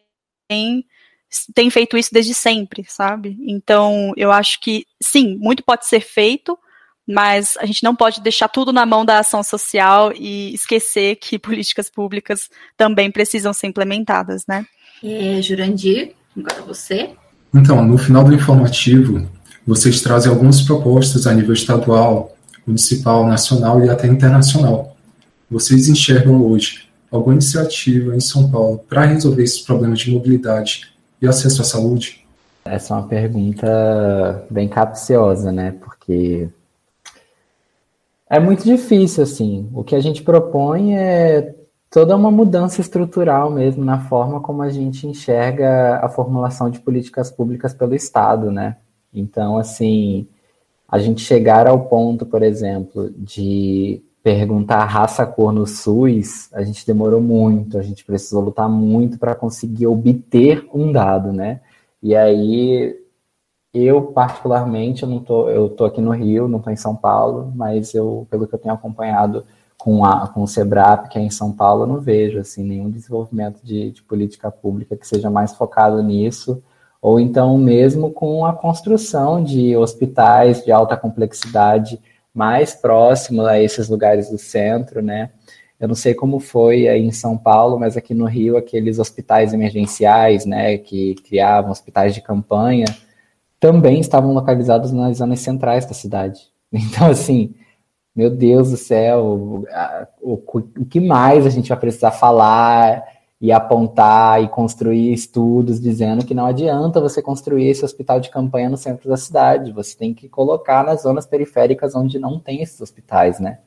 têm feito isso desde sempre, sabe? Então, eu acho que sim, muito pode ser feito, mas a gente não pode deixar tudo na mão da ação social e esquecer que políticas públicas também precisam ser implementadas, né? É, Jurandir, agora você. Então, no final do informativo, vocês trazem algumas propostas a nível estadual, municipal, nacional e até internacional. Vocês enxergam hoje alguma iniciativa em São Paulo para resolver esses problemas de mobilidade e acesso à saúde? Essa é uma pergunta bem capciosa, né? Porque é muito difícil, assim. O que a gente propõe é toda uma mudança estrutural mesmo na forma como a gente enxerga a formulação de políticas públicas pelo Estado, né? Então, assim, a gente chegar ao ponto, por exemplo, de perguntar raça cor no SUS, a gente demorou muito, a gente precisou lutar muito para conseguir obter um dado, né? E aí eu particularmente eu não tô, eu tô aqui no Rio, não tô em São Paulo, mas eu, pelo que eu tenho acompanhado com, a, com o Sebrap, que é em São Paulo, eu não vejo assim nenhum desenvolvimento de, de política pública que seja mais focado nisso ou então mesmo com a construção de hospitais de alta complexidade mais próximo a esses lugares do centro, né? Eu não sei como foi aí em São Paulo, mas aqui no Rio, aqueles hospitais emergenciais, né, que criavam hospitais de campanha, também estavam localizados nas zonas centrais da cidade. Então, assim, meu Deus do céu, o, o, o que mais a gente vai precisar falar e apontar e construir estudos dizendo que não adianta você construir esse hospital de campanha no centro da cidade, você tem que colocar nas zonas periféricas onde não tem esses hospitais, né?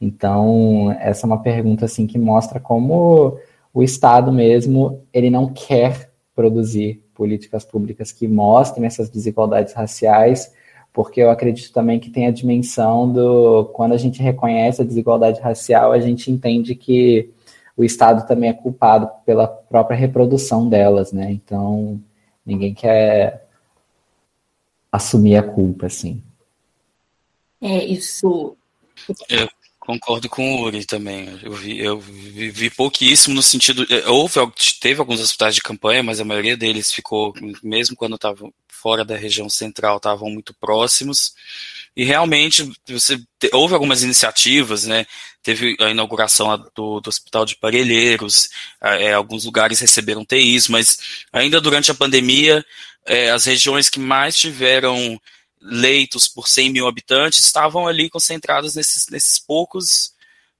Então, essa é uma pergunta assim que mostra como o Estado mesmo, ele não quer produzir políticas públicas que mostrem essas desigualdades raciais, porque eu acredito também que tem a dimensão do quando a gente reconhece a desigualdade racial, a gente entende que o Estado também é culpado pela própria reprodução delas, né? Então, ninguém quer assumir a culpa, assim. É, isso. Eu concordo com o Uri também. Eu vi, eu vi, vi pouquíssimo no sentido. É, houve, teve alguns hospitais de campanha, mas a maioria deles ficou, mesmo quando estavam fora da região central, estavam muito próximos. E realmente você houve algumas iniciativas, né? Teve a inauguração do, do Hospital de Parelheiros, é, alguns lugares receberam TIs, mas ainda durante a pandemia, é, as regiões que mais tiveram leitos por 100 mil habitantes estavam ali concentradas nesses, nesses poucos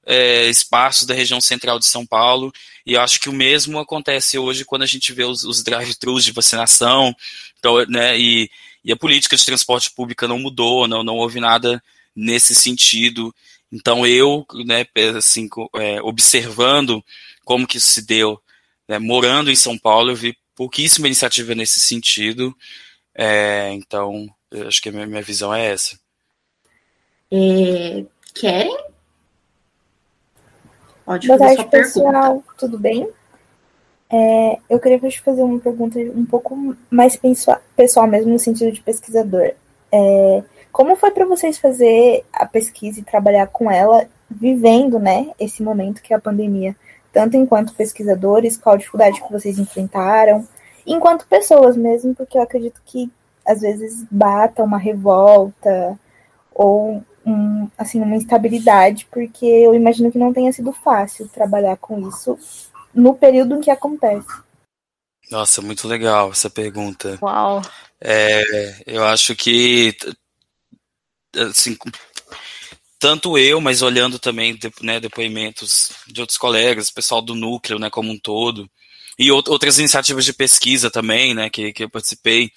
é, espaços da região central de São Paulo, e acho que o mesmo acontece hoje quando a gente vê os, os drive-thrus de vacinação, então, né, e, e a política de transporte público não mudou, não, não houve nada nesse sentido. Então eu, né, assim, é, observando como que isso se deu, né, morando em São Paulo, eu vi pouquíssima iniciativa nesse sentido. É, então, acho que a minha, minha visão é essa. É, querem? Pode Boa tarde, pessoal. Pergunta. Tudo bem? É, eu queria te fazer uma pergunta um pouco mais pessoal mesmo, no sentido de pesquisador. É, como foi para vocês fazer a pesquisa e trabalhar com ela, vivendo né, esse momento que é a pandemia? Tanto enquanto pesquisadores, qual dificuldade que vocês enfrentaram, enquanto pessoas mesmo, porque eu acredito que às vezes bata uma revolta ou um, assim, uma instabilidade, porque eu imagino que não tenha sido fácil trabalhar com isso no período em que acontece. Nossa, muito legal essa pergunta. Uau! É, eu acho que, assim, tanto eu, mas olhando também né, depoimentos de outros colegas, pessoal do núcleo, né, como um todo, e outras iniciativas de pesquisa também, né, que, que eu participei,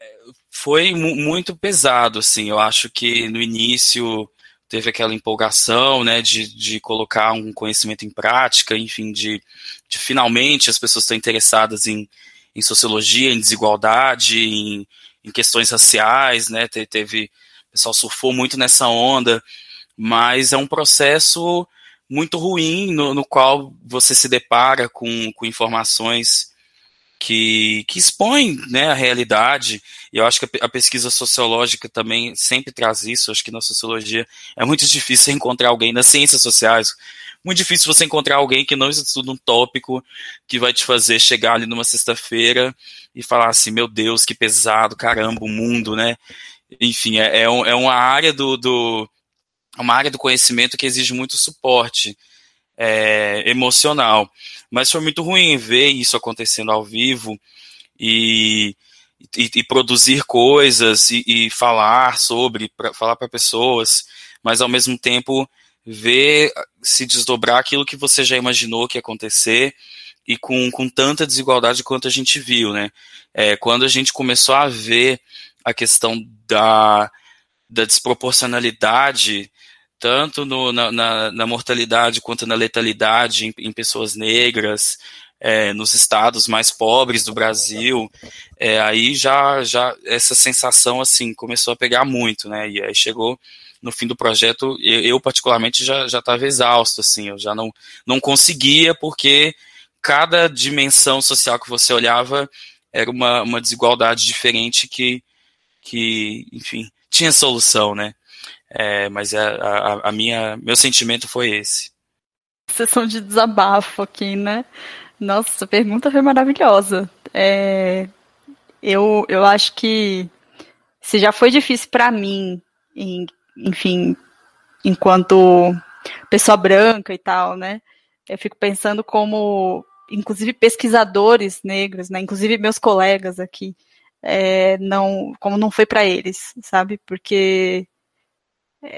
é, foi muito pesado, assim, eu acho que no início teve aquela empolgação, né, de, de colocar um conhecimento em prática, enfim, de, de finalmente as pessoas estão interessadas em, em sociologia, em desigualdade, em, em questões raciais, né, Te, teve, o pessoal surfou muito nessa onda, mas é um processo muito ruim no, no qual você se depara com, com informações que, que expõem né, a realidade, e eu acho que a, pesquisa sociológica também sempre traz isso, eu acho que na sociologia é muito difícil encontrar alguém nas ciências sociais, muito difícil você encontrar alguém que não estuda um tópico que vai te fazer chegar ali numa sexta-feira e falar assim, meu Deus, que pesado, caramba, o mundo, né? Enfim, é, é, um, é uma área do, do uma área do conhecimento que exige muito suporte é, emocional. Mas foi muito ruim ver isso acontecendo ao vivo e, e, e produzir coisas e, e falar sobre, pra, falar para pessoas, mas ao mesmo tempo ver se desdobrar aquilo que você já imaginou que ia acontecer e com, com tanta desigualdade quanto a gente viu, né? É, quando a gente começou a ver a questão da, da desproporcionalidade tanto no, na, na, na, mortalidade quanto na letalidade em, em pessoas negras, é, nos estados mais pobres do Brasil, é, aí já, já essa sensação assim começou a pegar muito, né? E aí chegou no fim do projeto, eu, eu particularmente já estava exausto, assim, eu já não não conseguia porque cada dimensão social que você olhava era uma, uma desigualdade diferente que que enfim tinha solução, né? É, mas é, a, a, minha, meu sentimento foi esse. Sessão de desabafo aqui, né? Nossa, essa pergunta foi maravilhosa. É, eu, eu acho que se já foi difícil para mim, em, enfim, enquanto pessoa branca e tal, né? Eu fico pensando como, inclusive, pesquisadores negros, né? Inclusive meus colegas aqui, é, não, como não foi para eles, sabe? Porque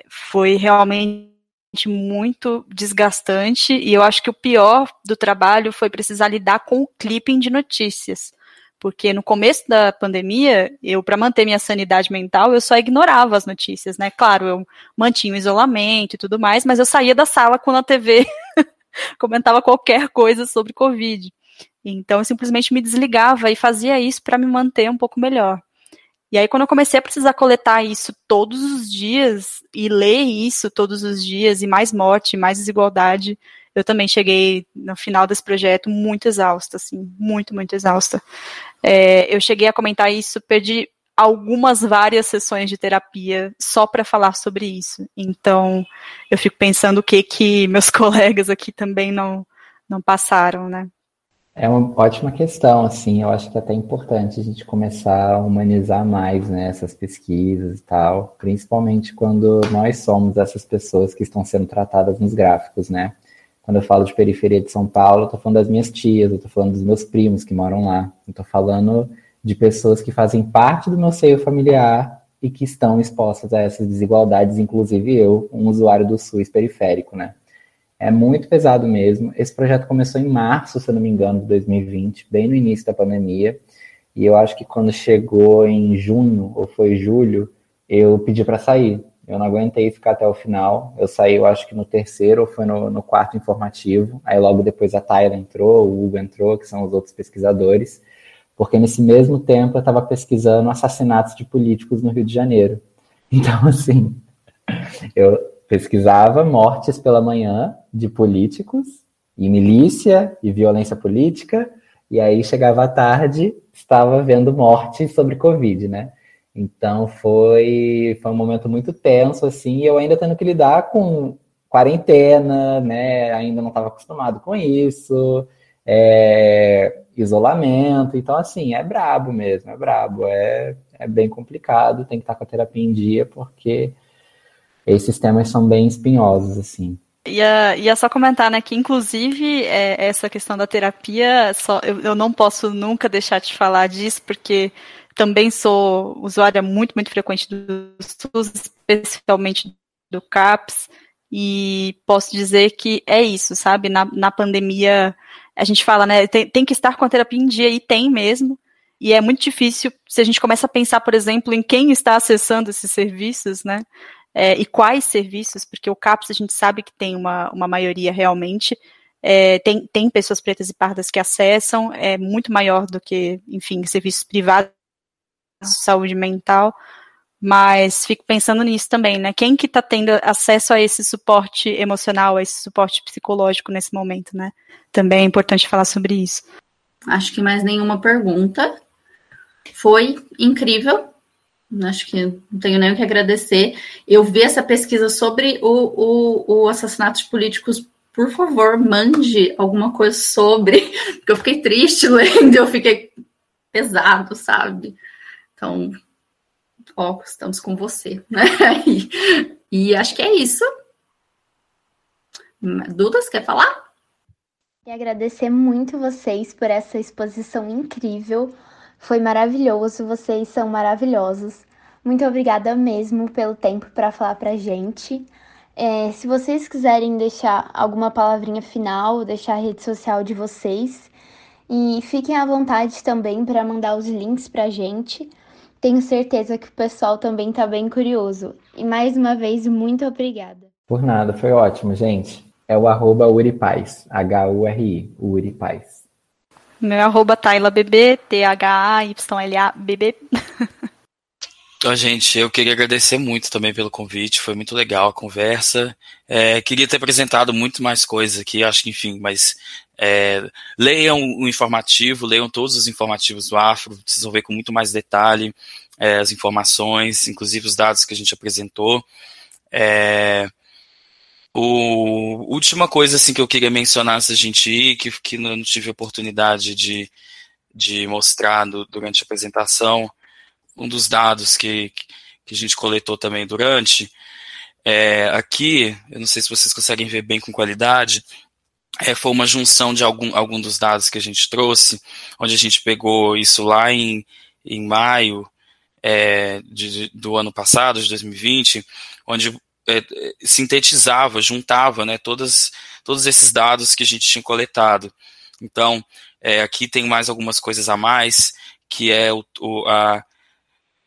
foi realmente muito desgastante e eu acho que o pior do trabalho foi precisar lidar com o clipping de notícias. Porque no começo da pandemia, eu, para manter minha sanidade mental, eu só ignorava as notícias, né? Claro, eu mantinha o isolamento e tudo mais, mas eu saía da sala quando a TV comentava qualquer coisa sobre Covid. Então eu simplesmente me desligava e fazia isso para me manter um pouco melhor. E aí, quando eu comecei a precisar coletar isso todos os dias e ler isso todos os dias, e mais morte, mais desigualdade, eu também cheguei no final desse projeto muito exausta, assim, muito, muito exausta. É, eu cheguei a comentar isso, perdi algumas várias sessões de terapia só para falar sobre isso. Então, eu fico pensando o que que meus colegas aqui também não não passaram, né? É uma ótima questão, assim, eu acho que é até importante a gente começar a humanizar mais, né, essas pesquisas e tal, principalmente quando nós somos essas pessoas que estão sendo tratadas nos gráficos, né? Quando eu falo de periferia de São Paulo, eu tô falando das minhas tias, eu tô falando dos meus primos que moram lá, eu tô falando de pessoas que fazem parte do meu seio familiar e que estão expostas a essas desigualdades, inclusive eu, um usuário do SUS periférico, né? É muito pesado mesmo. Esse projeto começou em março, se eu não me engano, de 2020, bem no início da pandemia. E eu acho que quando chegou em junho, ou foi julho, eu pedi para sair. Eu não aguentei ficar até o final. Eu saí, eu acho que no terceiro ou foi no, no quarto informativo. Aí logo depois a Tyra entrou, o Hugo entrou, que são os outros pesquisadores. Porque nesse mesmo tempo eu estava pesquisando assassinatos de políticos no Rio de Janeiro. Então, assim, eu pesquisava mortes pela manhã de políticos, e milícia, e violência política, e aí chegava à tarde, estava vendo mortes sobre Covid, né? Então foi, foi um momento muito tenso, assim, eu ainda tendo que lidar com quarentena, né? Ainda não estava acostumado com isso, é, isolamento, então assim, é brabo mesmo, é brabo, é, é bem complicado, tem que estar com a terapia em dia, porque esses temas são bem espinhosos, assim. Ia, ia só comentar, né, que inclusive é, essa questão da terapia, só, eu, eu não posso nunca deixar de falar disso, porque também sou usuária muito, muito frequente do SUS, especialmente do CAPS, e posso dizer que é isso, sabe? Na, na pandemia, a gente fala, né, tem, tem que estar com a terapia em dia, e tem mesmo, e é muito difícil se a gente começa a pensar, por exemplo, em quem está acessando esses serviços, né? É, e quais serviços, porque o CAPS a gente sabe que tem uma, uma maioria realmente, é, tem, tem pessoas pretas e pardas que acessam, é muito maior do que, enfim, serviços privados de saúde mental, mas fico pensando nisso também, né? Quem que está tendo acesso a esse suporte emocional, a esse suporte psicológico nesse momento, né? Também é importante falar sobre isso. Acho que mais nenhuma pergunta. Foi incrível. Acho que não tenho nem o que agradecer. Eu vi essa pesquisa sobre o, o, o assassinato de políticos. Por favor, mande alguma coisa sobre, porque eu fiquei triste lendo, eu fiquei pesado, sabe? Então, ó, estamos com você, né? E, e acho que é isso. Dudas, quer falar? E agradecer muito vocês por essa exposição incrível. Foi maravilhoso, vocês são maravilhosos. Muito obrigada mesmo pelo tempo para falar para gente. É, se vocês quiserem deixar alguma palavrinha final, deixar a rede social de vocês, e fiquem à vontade também para mandar os links para gente. Tenho certeza que o pessoal também está bem curioso. E mais uma vez, muito obrigada. Por nada, foi ótimo, gente. É o arroba Uripaz, H-U-R-I, Uripaz. Meu arroba TailaBB, T-H-A-Y-L-A-B-B. Então, gente, eu queria agradecer muito também pelo convite, foi muito legal a conversa. É, queria ter apresentado muito mais coisas aqui, acho que, enfim, mas é, leiam o informativo, leiam todos os informativos do Afro, vocês vão ver com muito mais detalhe é, as informações, inclusive os dados que a gente apresentou. O, última coisa assim, que eu queria mencionar antes da gente ir, que, que não tive oportunidade de, de mostrar do, durante a apresentação, um dos dados que, que a gente coletou também durante, é, aqui, eu não sei se vocês conseguem ver bem com qualidade, é, foi uma junção de algum, algum dos dados que a gente trouxe, onde a gente pegou isso lá em, em maio é, de, do ano passado, de 2020, onde é, sintetizava, juntava né, todas, todos esses dados que a gente tinha coletado. Então, é, aqui tem mais algumas coisas a mais, que é o, o a,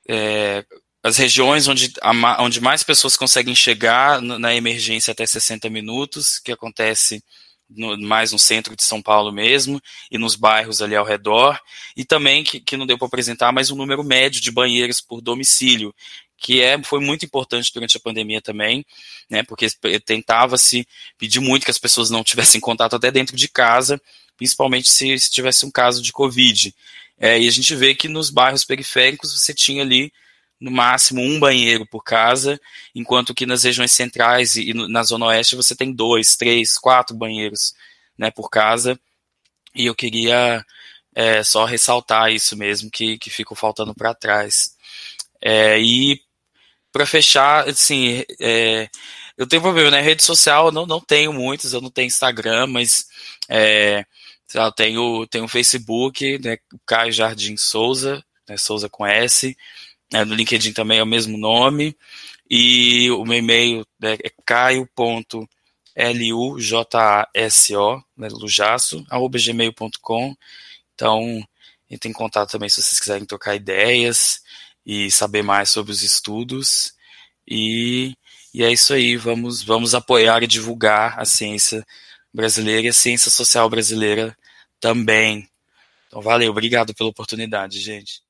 é, as regiões onde, a, onde mais pessoas conseguem chegar na emergência até 60 minutos, que acontece no, mais no centro de São Paulo mesmo, e nos bairros ali ao redor, e também, que, que não deu para apresentar, mas o um número médio de banheiros por domicílio, que é, foi muito importante durante a pandemia também, né, porque tentava-se pedir muito que as pessoas não tivessem contato até dentro de casa, principalmente se, se tivesse um caso de Covid. É, e a gente vê que nos bairros periféricos você tinha ali no máximo um banheiro por casa, enquanto que nas regiões centrais e na zona oeste você tem dois, três, quatro banheiros né, por casa. E eu queria é, só ressaltar isso mesmo, que, que ficou faltando para trás. É, e para fechar, assim, é, eu tenho problema, né? Rede social eu não, não tenho muitas, eu não tenho Instagram, mas é, eu tenho, tenho Facebook, né? Caio Jardim Souza, né, Souza com S. É, no LinkedIn também é o mesmo nome. E o meu e-mail né, é caio.lujaso, né, arroba gmail.com. Então, entre em contato também se vocês quiserem trocar ideias e saber mais sobre os estudos. E, e é isso aí, vamos, vamos apoiar e divulgar a ciência brasileira e a ciência social brasileira também. Então, valeu, obrigado pela oportunidade, gente.